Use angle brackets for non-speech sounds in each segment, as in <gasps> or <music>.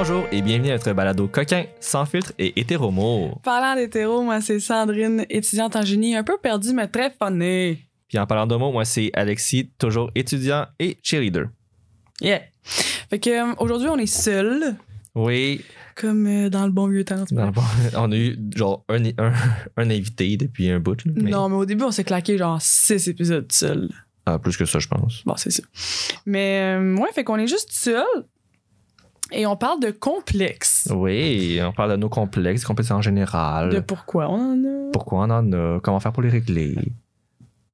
Bonjour et bienvenue à notre balado coquin, sans filtre et hétéromo. Parlant d'hétéro, moi, c'est Sandrine, étudiante en génie, un peu perdue, mais très funny. Puis en parlant d'homo, moi c'est Alexis, toujours étudiant et cheerleader. Yeah. Fait que euh, aujourd'hui, on est seuls, Oui, comme euh, dans le bon vieux temps. dans vois. le bon- on a eu genre un, un, un invité depuis un bout. là, mais- Non, mais au début, on s'est claqué genre six épisodes seuls. Ah, plus que ça, je pense. Bon, c'est ça. Mais euh, ouais, fait qu'on est juste seuls. Et on parle de complexe. Oui, on parle de nos complexes, des complexes en général. De pourquoi on en a. Pourquoi on en a, comment faire pour les régler.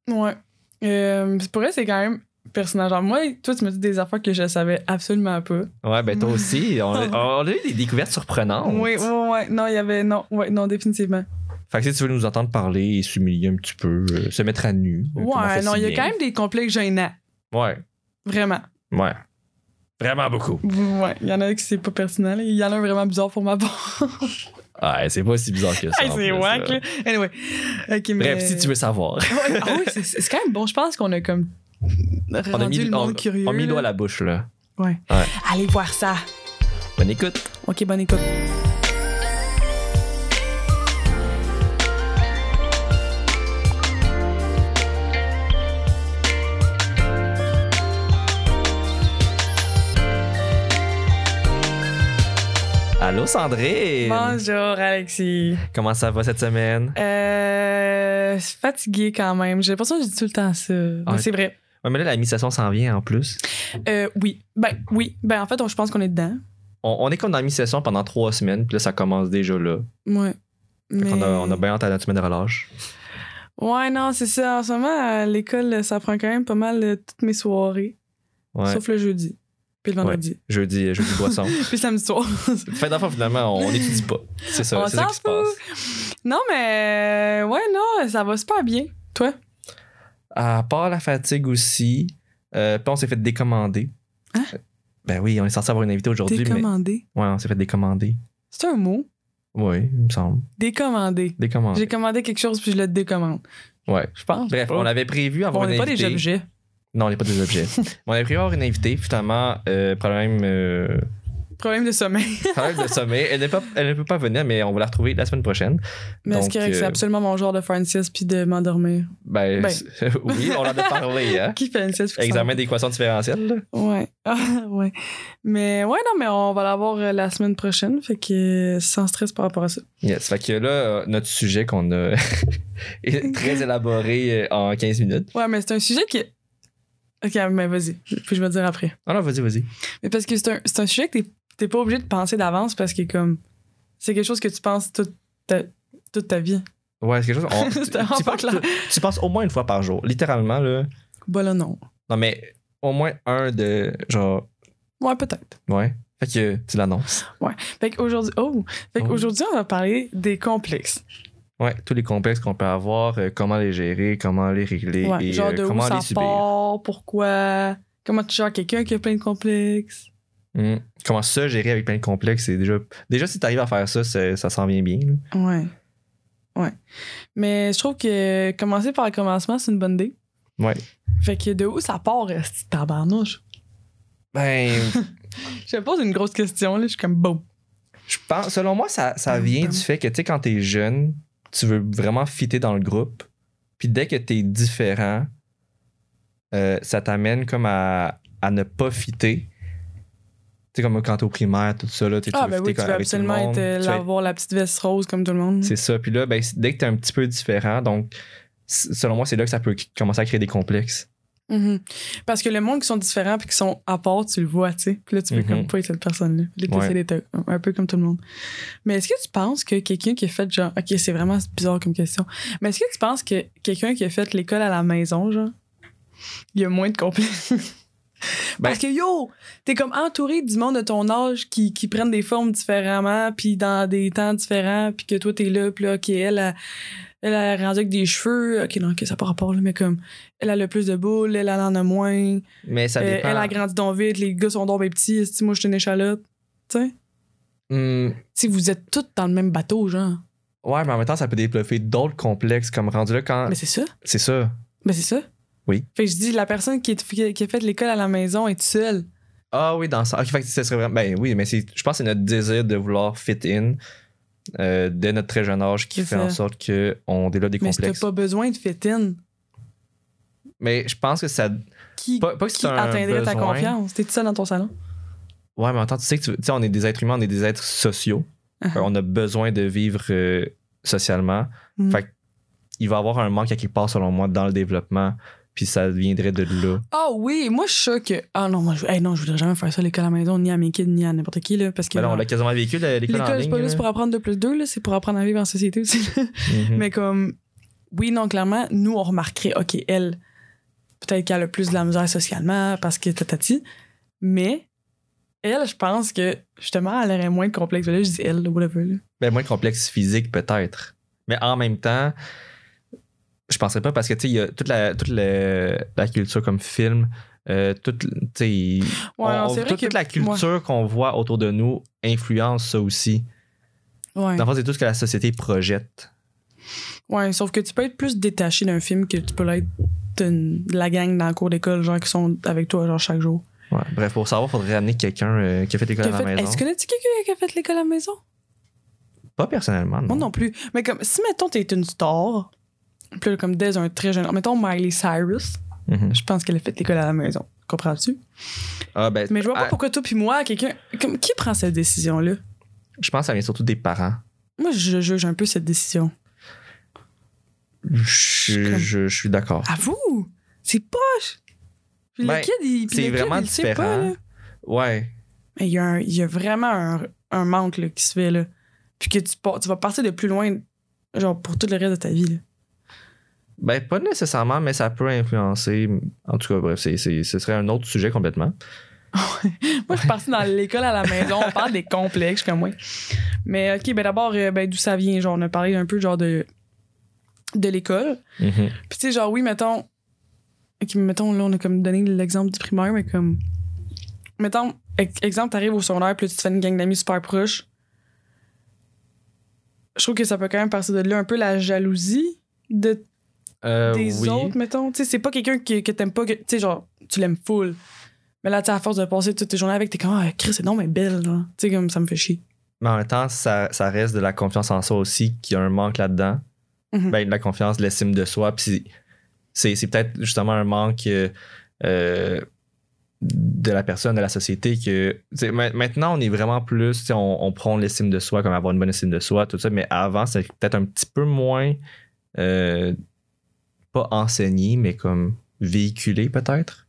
Ouais. Euh, pour vrai, c'est quand même personnage. Moi, toi, tu me dis des affaires que je savais absolument pas. Ouais, ben toi aussi, <laughs> on a, on a eu des découvertes surprenantes. Oui, ouais, ouais. Non, il y avait. Non, ouais, non, définitivement. Fait que si tu veux nous entendre parler et s'humilier un petit peu, euh, se mettre à nu. euh, Ouais, non, il y a quand même des complexes gênants. Ouais, Vraiment. ouais. Vraiment beaucoup. Ouais, il y en a qui c'est pas personnel. Il y en a un vraiment bizarre pour ma part. Ouais, c'est pas si bizarre que ça. C'est wack, là. Anyway. Ok, mais... Bref, si tu veux savoir. Ouais, ah oui, c'est quand même bon. Je pense qu'on a comme. On a mis, le monde on- curieux. on a mis le là. doigt à la bouche, là. Ouais. Ouais. Allez voir ça. Bonne écoute. Ok, bonne écoute. Allô, Sandrine? Bonjour, Alexis. Comment ça va cette semaine? Euh. Fatigué quand même. J'ai l'impression que je dis tout le temps ça. Mais Ah, c'est vrai. Ouais, mais là, la mi-session s'en vient en plus. Euh, oui. Ben, oui. Ben, en fait, on- je pense qu'on est dedans. On, on est comme dans la mi-session pendant trois semaines, puis là, ça commence déjà là. Ouais. Fait Mais... qu'on a, on a bien hâte à notre semaine de relâche. Ouais, non, c'est ça. En ce moment, à l'école, ça prend quand même pas mal euh, toutes mes soirées. Ouais. Sauf le jeudi. Puis le vendredi. Jeudi, jeudi boisson. <laughs> Puis samedi soir. <laughs> fait d'enfant, finalement, on n'étudie pas. C'est ça, On c'est ça s'en qui se passe. non, mais euh, ouais, non, ça va super bien. Toi? À part la fatigue aussi, euh, puis on s'est fait décommander. Hein? Ben oui, on est censé avoir une invitée aujourd'hui, mais. Décommandé. Ouais, on s'est fait décommander. C'est un mot? Oui, il me semble. Décommandé. Décommandé. J'ai commandé quelque chose puis je le décommande. Ouais. Je pense. Bref, on avait prévu avoir on une n'est pas invitée. des objets. Non, on n'est pas des objets. on avait prévu avoir une invitée, finalement, euh, problème, euh, Problème de sommeil. <laughs> problème de sommeil. Elle, n'est pas, elle ne peut pas venir, mais on va la retrouver la semaine prochaine. Mais Donc, c'est correct, c'est euh, absolument mon genre de faire une sieste puis de m'endormir? Ben, Ben. c'est- <laughs> oui, on en a parlé, hein. <laughs> Qui fait une sieste? puis Examen d'équation différentielle. là. Ouais. Ah, ouais. Mais ouais, non, mais on va l'avoir euh, la semaine prochaine. Fait que euh, sans stress par rapport à ça. Yes. Fait que là, euh, notre sujet qu'on a est très élaboré euh, en 15 minutes. Ouais, mais c'est un sujet qui. Ok, mais vas-y. Puis je vais te dire après. Ah non, vas-y, vas-y. Mais parce que c'est un, c'est un sujet que t'es- t'es pas obligé de penser d'avance parce que comme. C'est quelque chose que tu penses toute ta, toute ta vie. Ouais, c'est quelque chose. on- <laughs> tu, C'était penses, clair. tu- tu penses au moins une fois par jour. Littéralement, là. Bah là, non. Non, mais au moins un de. Genre. Ouais, peut-être. Ouais. Fait que tu l'annonces. Fait qu'aujourd'hui. Oh! Fait Oh. qu'aujourd'hui, on va parler des complexes. Ouais, tous les complexes qu'on peut avoir, euh, comment les gérer, comment les régler Ouais, et genre euh, de où comment ça les subir. part, pourquoi. Comment tu gères quelqu'un qui a plein de complexes. Hmm. Comment ça gérer avec plein de complexes, c'est déjà. Déjà, si tu arrives à faire ça, ça s'en vient bien. là. Ouais. Ouais. Mais je trouve que commencer par le commencement, c'est une bonne idée. Ouais. Fait que de où ça part, cette tabarnouche? Ben, <laughs> Je pose une grosse question, là. Je suis comme bon. je pense, selon moi, ça, ça vient du fait que, tu sais, quand t'es jeune, tu veux vraiment fitter dans le groupe. Puis dès que t'es différent, euh, ça t'amène comme à, à ne pas fitter. Tu sais, comme quand t'es au primaire, tout ça, là, tu tu Ah, veux ben oui, tu veux avec tout le absolument monde. être, euh, Tu avoir la petite veste rose comme tout le monde. C'est ça. Puis là, ben, dès que t'es un petit peu différent, donc, selon moi, c'est là que ça peut commencer à créer des complexes. Mhm. Parce que le monde qui sont différents puis qui sont à part, tu le vois, tu sais. Puis là, tu veux Mhm. comme pas être cette personne-là. Là, tu Ouais. d'être un, peu comme tout le monde. Mais est-ce que tu penses que quelqu'un qui a fait genre. Ok, c'est vraiment bizarre comme question. Mais est-ce que tu penses que quelqu'un qui a fait l'école à la maison, genre, il y a moins de complexes? Parce que yo, t'es comme entouré du monde de ton âge qui, qui prennent des formes différemment, puis dans des temps différents, puis que toi t'es là, puis là, ok, elle a, elle a rendu avec des cheveux, ok, non, ok, ça n'a pas rapport, là, mais comme, elle a le plus de boules, elle, elle en a moins, Mais ça euh, dépend. elle a grandi donc vite, les gars sont donc bien petits, esti, moi je suis une échalote, tu sais? Hmm, Si vous êtes tous dans le même bateau, genre. ouais, mais en même temps, ça peut développer d'autres complexes comme rendu là quand. Mais c'est ça. C'est ça. Mais c'est ça. Oui. Fait que je dis, la personne qui, est- qui a fait l'école à la maison est seule. Ah oui, dans ça. Ok, fait que ce serait vraiment. Ben oui, mais je pense que c'est notre désir de vouloir fit in euh, dès notre très jeune âge qui fait ça. en sorte qu'on développe des Mais complexes. pas besoin de fit in, Mais je pense que ça. qui, Pas, pas que qui atteindrait ta confiance? T'es tout seul dans ton salon? Ouais, mais en temps, tu sais que tu on est des êtres humains, on est des êtres sociaux. Uh-huh. Euh, On a besoin de vivre euh, socialement. Mm. Fait il va y avoir un manque à quelque part, selon moi, dans le développement. Puis ça viendrait de là. Ah oui, moi je suis sûre que. Ah non, moi je, hey, non, je voudrais jamais faire ça à l'école à la maison, ni à mes kids, ni à n'importe qui, là. Parce que. Ben là, on l'a quasiment vécu, le- l'école en L'école, c'est ligne. pas juste pour apprendre 2 plus 2, là, c'est pour apprendre à vivre en société aussi. Mhm. Mais comme, oui, non, clairement, nous, on remarquerait, OK, elle, peut-être qu'elle a plus de la misère socialement parce que tatati. Mais, elle, je pense que, justement, elle aurait moins de complexe. Là, je dis elle, whatever. Là. Ben, moins de complexe physique, peut-être. Mais en même temps, je penserais pas parce que, tu sais, il y a toute la, toute la, la culture comme film, euh, toute, tu Ouais, on- non, toute, que- la culture qu'on voit autour de nous influence ça aussi. Ouais. Dans le fond, c'est tout ce que la société projette. ouais, sauf que tu peux être plus détaché d'un film que tu peux l'être de la gang dans le cours d'école, genre qui sont avec toi, genre chaque jour. Ouais. Bref, pour savoir, il faudrait amener quelqu'un euh, qui a fait l'école à la fait- maison. Est-ce que connais-tu quelqu'un qui a fait l'école à la maison? Pas personnellement, non. Moi non plus. Mais comme, si, mettons, t'es une star, puis là, comme dès un très jeune... Mettons Miley Cyrus, Mhm. je pense qu'elle a fait l'école à la maison. Comprends-tu? Ah, ben, Mais je vois pas ah, pourquoi toi puis moi, quelqu'un... Comme, qui prend cette décision-là? Je pense que ça vient surtout des parents. Moi, je juge un peu cette décision. Je, comme- je- je suis d'accord. Avoue! C'est poche! Puis Ben, le kid, il, c'est kid, vraiment il pas, différent. là. Ouais. Mais il y, a un- il y a vraiment un, un manque là, qui se fait, là. Puis que tu, tu vas partir de plus loin, genre, pour tout le reste de ta vie, là. Ben, pas nécessairement, mais ça peut influencer. En tout cas, bref, c'est, ce serait un autre sujet complètement. <laughs> Moi, je suis partie dans l'école à la maison. On parle des complexes, comme moi. Mais OK, ben d'abord, euh, ben, d'où ça vient? Genre, on a parlé un peu, genre, de, de l'école. Mhm. Puis, tu sais, genre, oui, mettons. OK, mettons, là, on a comme donné l'exemple du primaire, mais comme. Mettons, ex- exemple, t'arrives au secondaire, puis tu te fais une gang d'amis super proches. Je trouve que ça peut quand même partir de là un peu la jalousie de Euh, des oui. autres, mettons. Tu sais, c'est pas quelqu'un que, que t'aimes pas, que- tu sais, genre, tu l'aimes full. Mais là, tu à force de passer toutes tes journées avec, t'es comme, ah, Chris, c'est non, mais belle, là. Tu sais, comme ça me fait chier. Mais en même temps, ça, ça reste de la confiance en soi aussi, qu'il y a un manque là-dedans. Mhm. Ben, de la confiance, de l'estime de soi. Puis c'est- peut-être justement un manque euh, de la personne, de la société. que Maintenant, on est vraiment plus, tu sais, on, on prend l'estime de soi, comme avoir une bonne estime de soi, tout ça. Mais avant, c'était peut-être un petit peu moins, euh, pas enseigné, mais comme véhiculé peut-être.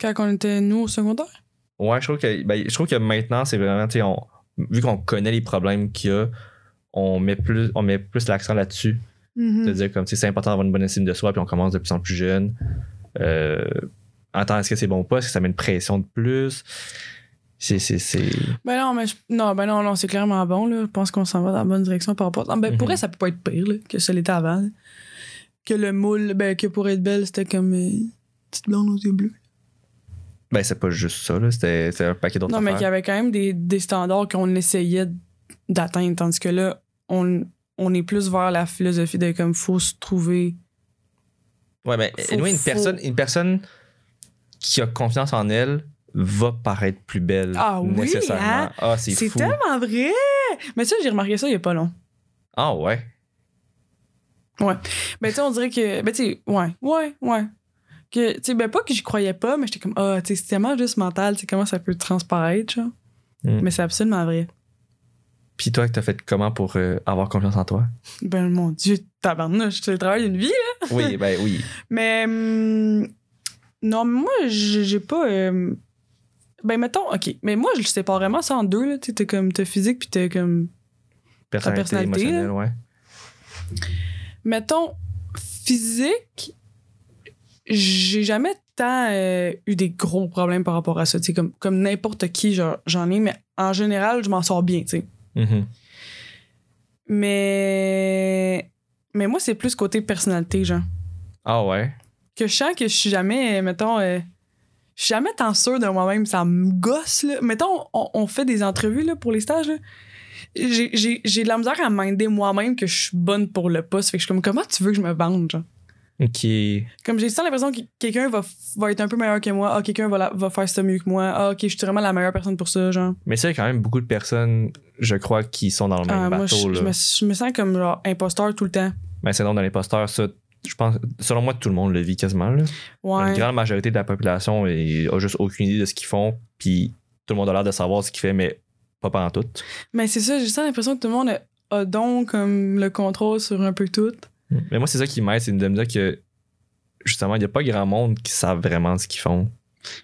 Quand on était, nous, au secondaire? Ouais, je trouve que, ben, je trouve que maintenant, c'est vraiment, tu sais, on- vu qu'on connaît les problèmes qu'il y a, on met plus, on met plus l'accent là-dessus. De dire comme c'est important d'avoir une bonne estime de soi, puis on commence de plus en plus jeune. Euh, attends, est-ce que c'est bon ou pas? Est-ce que ça met une pression de plus? C'est. c'est, c'est... Ben non, mais je- non, ben non, non, c'est clairement bon, là. Je pense qu'on s'en va dans la bonne direction par rapport. Ben, pour elle, ça peut pas être pire, là, que ça l'était avant. Que le moule, ben, que pour être belle, c'était comme euh, petite blonde aux yeux bleus. Ben, c'est pas juste ça, là. C'était, c'était un paquet d'autres Non, mais qu'il y avait quand même des, des standards qu'on essayait d'atteindre, tandis que là, on, on est plus vers la philosophie de comme faut se trouver. Ouais, mais Faut- anyway, une, faut- personne, une personne qui a confiance en elle va paraître plus belle. Ah oui, nécessairement. hein? Ah, c'est, C'est fou. tellement vrai! Mais ça, j'ai remarqué ça il y a pas long. Ah, ouais. Ben, tu sais, on dirait que. Ben, tu sais, ouais, ouais, ouais. Que, tu sais, ben, pas que j'y croyais pas, mais j'étais comme, ah, tu sais, c'est tellement juste mental, tu sais, comment ça peut transparaître, genre. Mm. Mais c'est absolument vrai. Puis toi, t'as fait comment pour euh, avoir confiance en toi? Ben, mon Dieu, tabarnouche, c'est le travail d'une vie, là. Oui, ben oui. <laughs> Mais. hum, non, moi, j'ai pas. euh, ben, mettons, OK. Mais moi, je le sépare vraiment ça en deux, là. Tu sais, t'as comme, t'as physique, puis t'as comme. Personnalité, personnalité, là. émotionnelle, ouais. Mettons, physique, j'ai jamais tant euh, eu des gros problèmes par rapport à ça. Comme, comme n'importe qui, j'en ai, mais en général, je m'en sors bien. Mhm. Mais. Mais moi, c'est plus côté personnalité, genre. Ah ouais? Que je sens que je suis jamais, mettons. euh, je suis jamais tant sûre de moi-même, ça me gosse, là. Mettons, on, on fait des entrevues, là, pour les stages, là. J'ai- de la misère à minder moi-même que je suis bonne pour le poste. Fait que je suis comme, comment tu veux que je me vende, genre? Ok. Comme j'ai l'impression que quelqu'un va, va être un peu meilleur que moi. Ah, quelqu'un va, la- va faire ça mieux que moi. Ah, ok, je suis vraiment la meilleure personne pour ça, genre. Mais ça, il y a quand même beaucoup de personnes, je crois, qui sont dans le même Ah, moi, je, bateau. je là. me, je me sens comme genre imposteur tout le temps. Ben, c'est non dans les posteurs, ça. Je pense, selon moi, tout le monde le vit quasiment. Là. Ouais. Une grande majorité de la population est- a juste aucune idée de ce qu'ils font, puis tout le monde a l'air de savoir ce qu'ils font, mais pas pendant tout. Mais c'est ça, j'ai juste l'impression que tout le monde a, a donc comme le contrôle sur un peu tout. Mais moi, c'est ça qui m'aide, c'est de me dire que justement, il n'y a pas grand monde qui savent vraiment ce qu'ils font.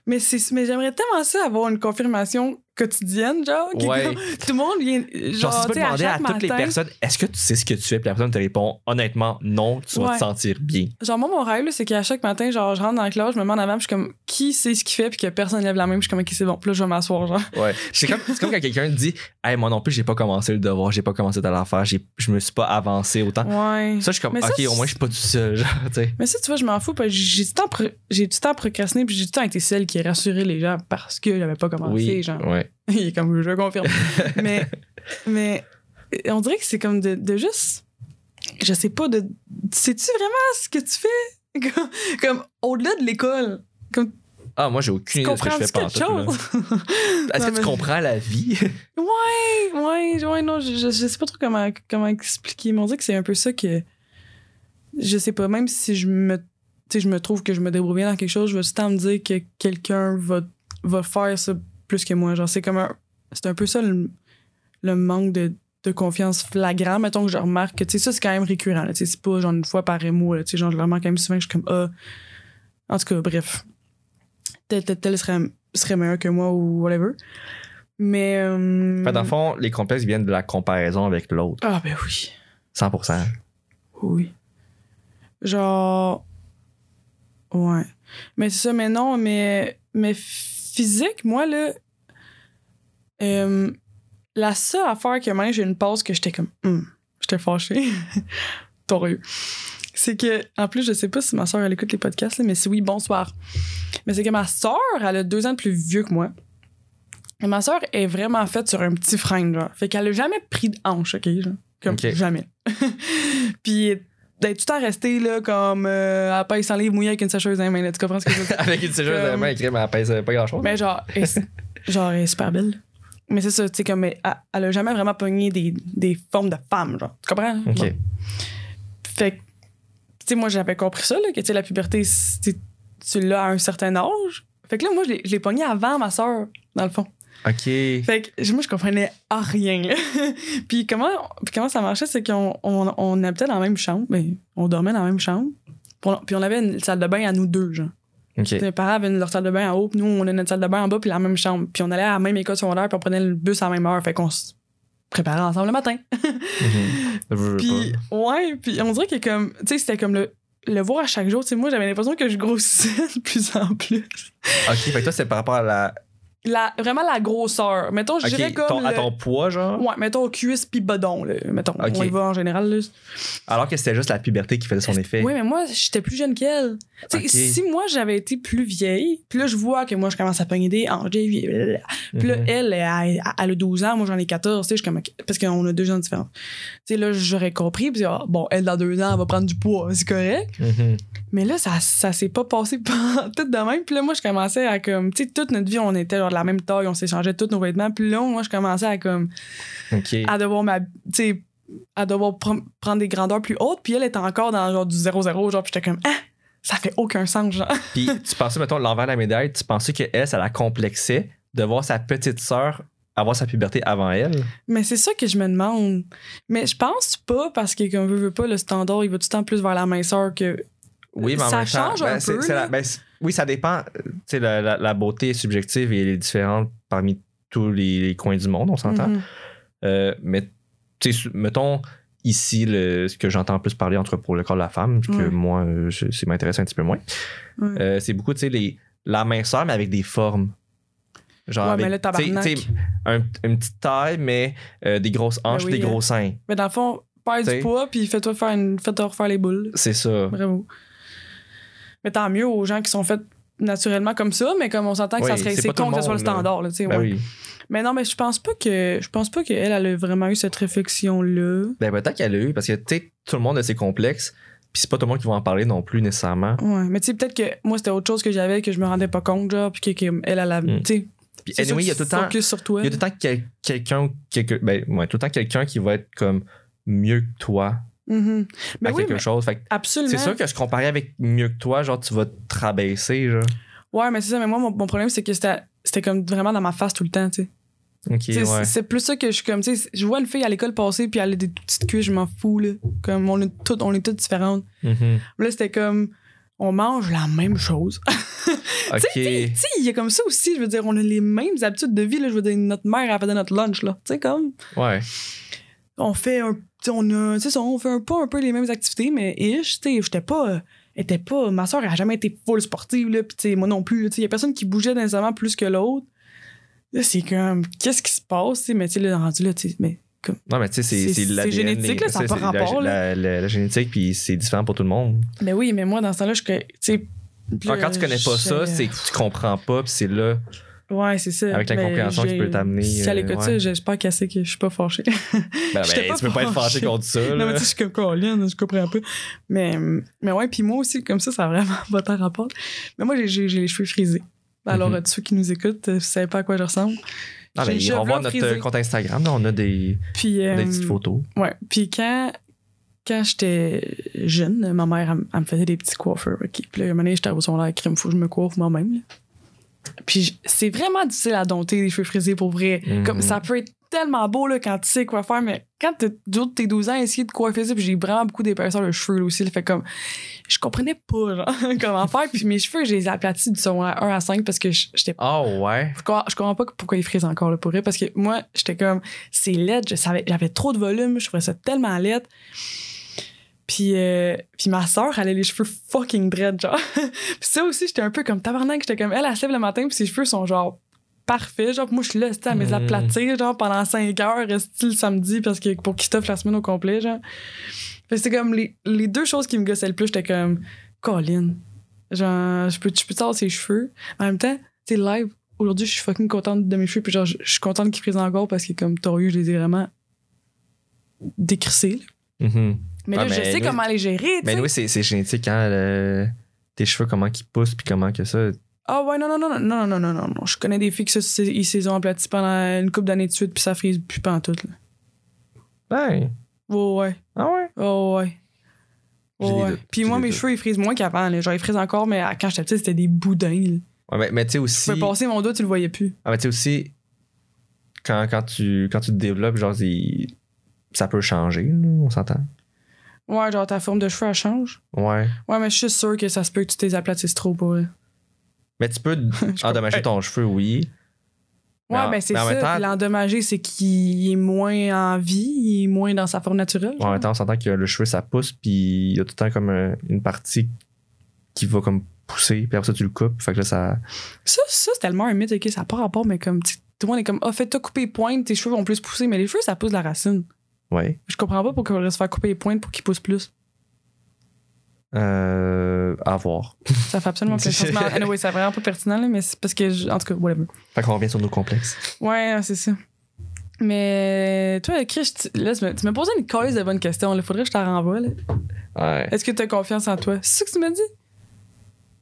Mais, c'est, mais j'aimerais tellement ça avoir une confirmation quotidienne, genre. Ouais. comme- tout le monde vient. Genre, Genre, si tu peux à demander à, toutes les personnes, est-ce que tu sais ce que tu fais, puis la personne te répond honnêtement non, tu vas Ouais. te sentir bien. Genre, moi, mon rêve, c'est qu'à chaque matin, genre, je rentre dans la classe, je me mets en avant, puis je suis comme, qui sait ce qu'il fait, puis que personne lève la main, puis je suis comme, ok, c'est bon, puis là, je vais m'asseoir, genre. Ouais. C'est comme, comme quand quelqu'un te dit, hey, moi non plus, j'ai pas commencé le devoir, j'ai pas commencé à l'affaire, j'ai, je me suis pas avancé autant. Ouais. Ça, je suis comme, ça, ok, au moins, je suis pas tout seul, <laughs> genre, tu sais. Mais ça, tu vois, je m'en fous, j'ai du temps, j'ai du temps procrastiné, puis j'ai du temps été celle qui a rassuré les gens parce que j'avais pas commencé, Oui, genre. ouais. <laughs> Il est comme, je confirme. <laughs> mais, mais on dirait que c'est comme de, de juste. Je sais pas, de. Sais-tu vraiment ce que tu fais? <laughs> Comme, comme au-delà de l'école. Comme, Ah, moi, j'ai aucune idée de ce que je fais pas? Est-ce que tu comprends la vie? Ouais, ouais, ouais, non, je, je, je sais pas trop comment, comment expliquer. Mais on dirait que c'est un peu ça que. Je sais pas, même si je me. Tu sais, je me trouve que je me débrouille bien dans quelque chose, je vais tout le temps me dire que quelqu'un va, va faire ça plus que moi. Genre, c'est comme un. C'est un peu ça le, le manque de, de confiance flagrant. Mettons que je remarque que, tu sais, ça, c'est quand même récurrent. Tu sais, c'est pas genre une fois par mois. Tu sais, genre, je le remarque quand même souvent que je suis comme, ah. En tout cas, bref. Tel, tel, tel serait, serait meilleur que moi ou whatever. Mais. euh, Fait, dans le fond, les complexes viennent de la comparaison avec l'autre. ah, ben oui. 100%. Oui. Genre. Ouais. Mais c'est ça, mais non, mais. Mais physique, moi, là. Euh, la seule affaire que même j'ai une pause que j'étais comme. Hum, j'étais fâchée. <laughs> Torieux. C'est que, en plus, je sais pas si ma soeur elle écoute les podcasts, là, mais si oui, bonsoir. Mais c'est que ma soeur, elle a deux ans de plus vieux que moi. Et ma soeur est vraiment faite sur un petit frein, genre. Fait qu'elle a jamais pris de hanche, OK? Genre. Comme jamais. <laughs> Puis d'être tout temps restée, là, comme euh, à paille sans livre mouillée avec une sécheuse dans les mains, là. Tu comprends ce que je veux dire? <laughs> avec une sécheuse dans la main, écrire, mais elle pèse pas grand-chose. Mais genre, elle est- genre, elle est super belle. Mais c'est ça, tu sais, comme elle, elle a jamais vraiment pogné des, des formes de femmes, genre. Tu comprends? OK. Bon. Fait que, tu sais, moi, j'avais compris ça, là, que, tu sais, la puberté, tu l'as à un certain âge. Fait que là, moi, je l'ai- pogné avant ma soeur, dans le fond. OK. Fait que moi, je comprenais à rien. là. <laughs> puis, comment, puis comment ça marchait, c'est qu'on on, on habitait dans la même chambre. Ben, on dormait dans la même chambre. Puis on, puis on avait une salle de bain à nous deux, genre. OK. Mes parents avaient leur salle de bain en haut, puis nous, on a notre salle de bain en bas, puis la même chambre. Puis on allait à la même école secondaire, puis on prenait le bus à la même heure. Fait qu'on se préparait ensemble le matin. <laughs> Mhm. Puis, ouais, puis on dirait que comme, tu sais, c'était comme le, le voir à chaque jour. Tu sais, moi, j'avais l'impression que je grossissais <laughs> de plus en plus. OK, fait que toi, c'est par rapport à la. La, vraiment la grosseur. Mettons, je OK, dirais comme. ton- à ton poids, genre? Ouais, mettons cuisse puis bedon, là. Mettons, on y va en général, là. Alors que c'était juste la puberté qui faisait son effet. Oui, mais moi, j'étais plus jeune qu'elle. Tu sais, Ok. si moi, j'avais été plus vieille, puis là, je vois que moi, je commence à pogner des hanches. Puis là, Mhm. elle, elle, elle a 12 ans, moi, j'en ai 14, tu sais, je suis comme, parce qu'on a deux ans différents. Tu sais, là, j'aurais compris, puis ah, bon, elle, dans deux ans, elle va prendre du poids, c'est correct. Mhm. Mais là, ça, ça s'est pas passé <laughs> tout de même. Puis là, moi, je commençais à comme, tu sais, toute notre vie, on était genre de la même taille, on s'échangeait tous nos vêtements. Puis là, moi, je commençais à comme, à devoir m'a- à devoir pr- prendre des grandeurs plus hautes puis elle était encore dans genre du 0-0 genre puis j'étais comme ah ça fait aucun sens genre Puis <laughs> tu pensais, mettons, l'envers de la médaille, tu pensais qu'elle, ça la complexait de voir sa petite sœur avoir sa puberté avant elle? mais c'est ça que je me demande mais je pense pas parce que comme veut, veut pas le standard il va tout le temps plus vers la minceur que Oui, mais en Ça même change ben, un c'est- peu, la- ben, oui, ça dépend. Euh, la, la- la beauté est subjective et elle est différente parmi tous les, les coins du monde, on s'entend. Mhm. Euh, mais, mettons, ici le, ce que j'entends plus parler, entre pour le corps de la femme, que moi, euh, c'est m'intéresse un petit peu moins. Euh, c'est beaucoup, tu sais, les- la minceur, mais avec des formes. Genre, Ouais, avec, mais tabarnak. un- une petite taille, mais euh, des grosses hanches, Ben oui, des gros seins. Mais dans le fond, perds du poids, puis fais-toi faire une... fais-toi refaire les boules. C'est ça. Bravo. Mais tant mieux aux gens qui sont faits naturellement comme ça, mais comme on s'entend que ça serait c'est con que ce soit le standard, là. Ben ouais. oui. Mais non, mais je pense pas que je pense pas qu'elle elle a vraiment eu cette réflexion là. Ben peut-être qu'elle a eu, parce que, tu tout le monde a ses complexes, puis c'est pas tout le monde qui va en parler non plus nécessairement. Ouais, mais tu sais peut-être que moi c'était autre chose que j'avais que je me rendais pas compte genre puis que, que elle elle a Mm. tu sais. Puis anyway, il y a tout le temps. Il y a tout le temps quel- quelqu'un, ben, ouais, tout le temps quelqu'un qui va être comme mieux que toi Mhm. Mais à oui, quelque mais chose. Fait absolument. c'est sûr que se comparer avec mieux que toi, genre, tu vas te rabaisser, genre. Ouais, mais c'est ça mais moi mon, mon problème c'est que c'était comme vraiment dans ma face tout le temps, tu sais. Ouais. c'est- plus ça que je suis comme, tu sais, je vois une fille à l'école passer puis elle a des petites cuisses, je m'en fous, là. Comme, on est toutes, on est toutes différentes. Mhm. Là, c'était comme, on mange la même chose. <laughs> Tu sais, il y a comme ça aussi, je veux dire, on a les mêmes habitudes de vie, là. Je veux dire, notre mère, elle faisait notre lunch, là. Tu sais, comme, Ouais. On fait un, on a, ça, on fait un, pas un peu les mêmes activités, mais ish, tu sais, j'étais pas, euh, était pas, ma soeur, elle a jamais été full sportive, là, sais, moi non plus, sais, y a personne qui bougeait nécessairement plus que l'autre. Là, c'est comme, qu'est-ce qui se passe, mais tu sais, rendu là, tu mais comme, Non, mais tu sais, c'est génétique, là, ça pas la- rapport, La, la- la génétique, puis c'est différent pour tout le monde. ben oui, mais moi, dans ce temps-là, je, tu sais, puis quand tu connais pas ça, c'est que tu comprends pas, puis c'est là. Ouais, c'est ça. Avec Mais l'incompréhension qui j'ai- peut t'amener, Si elle euh, écoute ouais. ça, j'espère qu'elle sait que je suis pas fâchée. <laughs> Ben, <laughs> ben, pas tu peux pas être fâché fâchée. contre ça. non, là. mais tu sais, je suis comme Colin, je comprends pas. Mais, mais ouais, puis moi aussi, comme ça, ça a vraiment <laughs> pas tant rapport. Mais moi, j'ai- les cheveux frisés. Alors, Mhm. euh, ceux qui nous écoutent, euh, vous savez pas à quoi je ressemble. Ah, ben, ils notre frisé. euh, compte Instagram, là, on a des, Puis, des euh, petites photos. Ouais. Puis quand, quand j'étais jeune, ma mère, elle, me faisait des petits coiffeurs. OK? Puis là, un moment donné, j'étais au secondaire, crème, faut que je me coiffe moi-même. Puis c'est vraiment difficile à dompter les cheveux frisés pour vrai. Mhm. Comme ça peut être tellement beau là, quand tu sais quoi faire, mais quand t'as d'autres tes 12 ans, essayer de coiffer ça, puis j'ai vraiment beaucoup d'épaisseur de cheveux là, aussi. là, fait comme, je comprenais pas genre, <laughs> comment faire. Puis mes cheveux, je les aplatis du secondaire 1 à 5 parce que j'étais Ah ouais. je comprends, je comprends pas pourquoi ils frisent encore là, pour vrai, parce que moi, j'étais comme, c'est laid, j'avais trop de volume, je trouvais ça tellement laid. Puis, euh, puis ma soeur, elle a les cheveux fucking dread, genre. <laughs> puis ça aussi, j'étais un peu comme tabarnak, j'étais comme, elle, elle se lève le matin, puis ses cheveux sont genre parfaits, genre, moi, je suis là, c'était à mes Mm. aplatir, genre, pendant 5 heures, rester le samedi, parce que pour qu'il stoffe la semaine au complet, genre. Fait c'était comme les, les deux choses qui me gossaient le plus, j'étais comme, Colin, genre, je peux, je peux ses cheveux? En même temps, sais, live, aujourd'hui, je suis fucking contente de mes cheveux, puis genre, je je suis contente qu'ils frisent encore parce que, comme Torieux, je les ai vraiment décrissés. là. Mhm. Mais là, je mais sais nous- comment les gérer, Mais oui, c'est génétique, hein, le- tes cheveux, comment qu'ils poussent, puis comment que ça. Ah ouais, non, non, non, non, non, non, non, non, non. Je connais des filles qui se, ils se les ont aplatis pendant une couple d'années de suite, puis ça frise plus pas en tout, là. Ben. Ouais, ouais. Ah ouais? Oh, ouais. Oh, ouais. Puis moi, mes doutes. cheveux, ils frisent moins qu'avant. Genre, ils frisent encore, mais quand j'étais petite, c'était des boudins. là. Ouais, mais, mais tu sais Je aussi. pouvais passer mon doigt, tu le voyais plus. Ah, mais tu sais aussi, quand, quand, tu, quand tu te développes, genre, ça peut changer, là, on s'entend. Ouais, genre, ta forme de cheveux, elle change. Ouais. Ouais, mais je suis sûre que ça se peut que tu t'es aplatisses trop pour eux. Mais tu peux <laughs> endommager ton cheveu, oui. Mais Ouais, en- ben c'est mais ça. temps- L'endommager, c'est qu'il est moins en vie, il est moins dans sa forme naturelle. En même temps, on s'entend que le cheveu, ça pousse, puis il y a tout le temps comme un- une partie qui va comme pousser, puis après ça, tu le coupes. Fait que là, ça. Ça, ça c'est tellement un mythe, ok, ça n'a pas rapport, mais comme, tout le monde est comme, ah, fais-toi couper les pointes, tes cheveux vont plus pousser, mais les cheveux, ça pousse de la racine. Ouais. Je comprends pas pourquoi on devrait se faire couper les pointes pour qu'ils poussent plus. Euh, à voir. <laughs> Ça fait absolument de sens. Mais anyway, c'est vraiment pas pertinent, là, mais c'est parce que, je- en tout cas, whatever. Fait qu'on revient sur nos complexes. Ouais, c'est ça. Mais toi, Chris, tu- là, tu m'as posé une cause de bonnes questions. Il faudrait que je t'en renvoie. là. Ouais. Est-ce que tu as confiance en toi? C'est ça que tu m'as dit?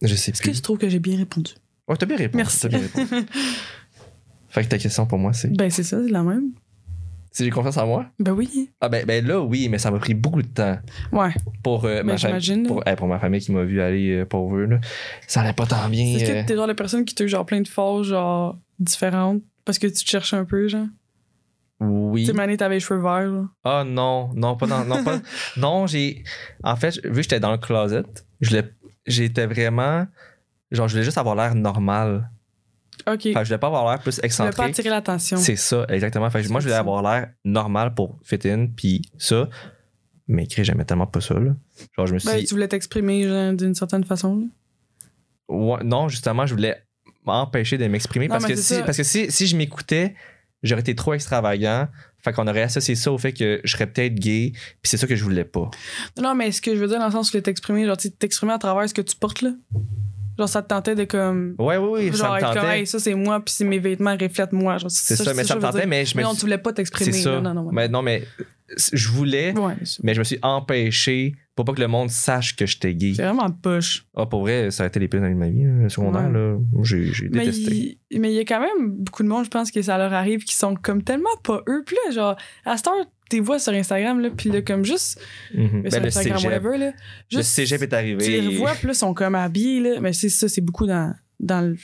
Je sais Est-ce que plus. tu trouves que j'ai bien répondu? Ouais, t'as bien répondu. Merci. t'as bien répondu. <laughs> fait que ta question pour moi, c'est? Ben, c'est ça, c'est la même. Si j'ai confiance en moi? Ben oui. Ah, ben, ben là, oui, mais ça m'a pris beaucoup de temps Ouais. pour, euh, Ben, ma, fam- j'imagine. pour, pour ma famille qui m'a vu aller euh, pour eux. Là. Ça allait pas tant bien. Est-ce euh. que t'es genre la personne qui t'a eu genre plein de phases genre différentes parce que tu te cherches un peu, genre? Oui. Tu sais, t'avais les cheveux verts, là. Ah non, non, pas dans. Non, pas, <laughs> non j'ai. En fait, vu que j'étais dans le closet, j'étais vraiment. Genre, je voulais juste avoir l'air normal. OK. Fait que je voulais pas avoir l'air plus Tu voulais pas excentrique. attirer l'attention. C'est ça, exactement. Fait que moi, je voulais avoir l'air normal pour fit in, puis ça. Mais Chris, j'aimais tellement pas ça, là. Genre, je me suis Ben, tu voulais t'exprimer genre, d'une certaine façon. là. Ouais, non, justement, je voulais m'empêcher de m'exprimer parce, que si, parce que si, si je m'écoutais, j'aurais été trop extravagant. Fait qu'on aurait associé ça au fait que je serais peut-être gay, puis c'est ça que je voulais pas. Non, mais ce que je veux dire dans le sens où tu voulais t'exprimer, genre, tu t'exprimer à travers ce que tu portes, là. Genre, ça te tentait de comme. Ouais, oui, oui, ça genre, me comme, tentait. hey, ça, c'est moi, puis si mes vêtements reflètent moi. C'est ça, mais ça me tentait, mais je Mais me non, tu voulais pas t'exprimer. C'est ça. Non, non, non. Mais non, mais je voulais, Ouais, mais je me suis empêché pour pas que le monde sache que j'étais gay. c'est vraiment poche. Ah, pour vrai, ça a été les pires années de ma vie, là, secondaire, Ouais. là. J'ai détesté. il, mais il y a quand même beaucoup de monde, je pense, que ça leur arrive qui sont comme tellement pas eux. Puis là, genre, à cette heure, t'es vois sur Instagram, là, puis là, comme juste. Mhm. Ben, sur le Instagram, cégep, whatever, là. le cégep est arrivé. Tu les revois, puis là, sont comme habillés, là. Mais c'est ça, c'est beaucoup dans, dans le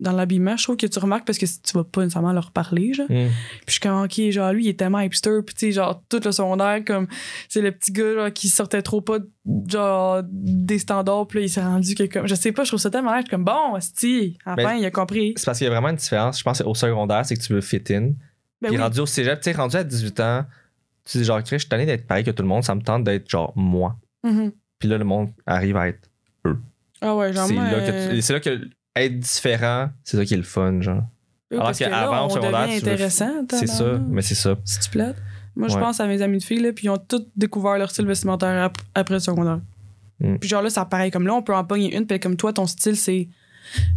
dans l'habillement, je trouve que tu remarques parce que tu vas pas nécessairement leur parler, genre. Mhm. Puis je suis comme, OK, genre, lui, il est tellement hipster. Puis, tu sais, genre, tout le secondaire, comme, c'est le petit gars, genre, qui sortait trop pas, genre, des standards. Puis là, il s'est rendu que, comme, je sais pas, je trouve ça tellement suis comme, bon, sti, enfin, Ben, il a compris. C'est parce qu'il y a vraiment une différence. Je pense au secondaire, c'est que tu veux fit in. Ben Puis oui. rendu au cégep, tu sais, rendu à 18 ans, tu dis genre, je suis tanné d'être pareil que tout le monde, ça me tente d'être genre moi. Mhm. Puis là, le monde arrive à être. Ah ouais, genre, C'est moi, là, que euh, tu- c'est là que être différent, c'est ça qui est le fun, genre. oui, alors qu'avant, au on secondaire, tu veux- intéressant. C'est ça, mais c'est ça. Si tu plates. Moi, je Ouais. pense à mes amis de filles, là, puis ils ont tous découvert leur style vestimentaire ap- après le secondaire. Mm. Puis genre là, ça paraît comme là, on peut en pogner une, puis comme toi, ton style, c'est.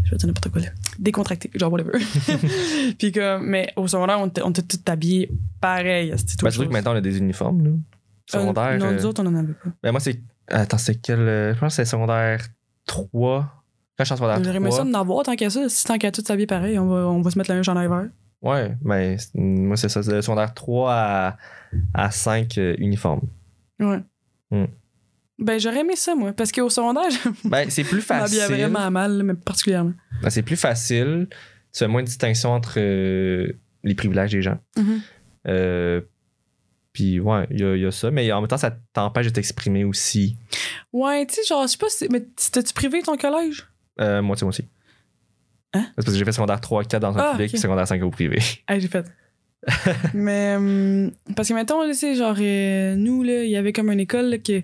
Je vais dire n'importe quoi là. Décontracté, genre whatever. <laughs> puis comme, mais au secondaire, on était, on était tous habillés pareil. C'était tout Ben, surtout que maintenant, on a des uniformes, là. Secondaire. non, euh, nous autres, on en avait pas. ben, moi, c'est. Attends, c'est quel. euh, Je pense que c'est secondaire 3. Quand je suis en secondaire J'aurais aimé 3. ça d'en avoir tant qu'à ça. Si tant qu'à tout s'habiller pareil, on va, on va se mettre le même chandail vert. Ouais, mais c'est- moi, c'est ça. C'est le secondaire 3 à, à 5 euh, uniformes. Ouais. Mm. Ben, j'aurais aimé ça, moi. Parce qu'au secondaire, <laughs> Ben, c'est plus facile. vraiment mal, mais particulièrement. Ben, c'est plus facile. Tu fais moins de distinction entre euh, les privilèges des gens. Mhm. Euh, Puis, ouais, il y, a- il y a ça. Mais en même temps, ça t'empêche de t'exprimer aussi. Ouais, tu sais, genre, je sais pas si. Mais t'as-tu privé ton collège? Euh, moi, tu aussi. Hein? C'est parce que j'ai fait secondaire 3 4 dans un Ah, public, secondaire 5 au privé. <laughs> Ah, j'ai fait. mais, hum, parce que mettons, là, c'est genre, euh, nous, là, il y avait comme une école là, que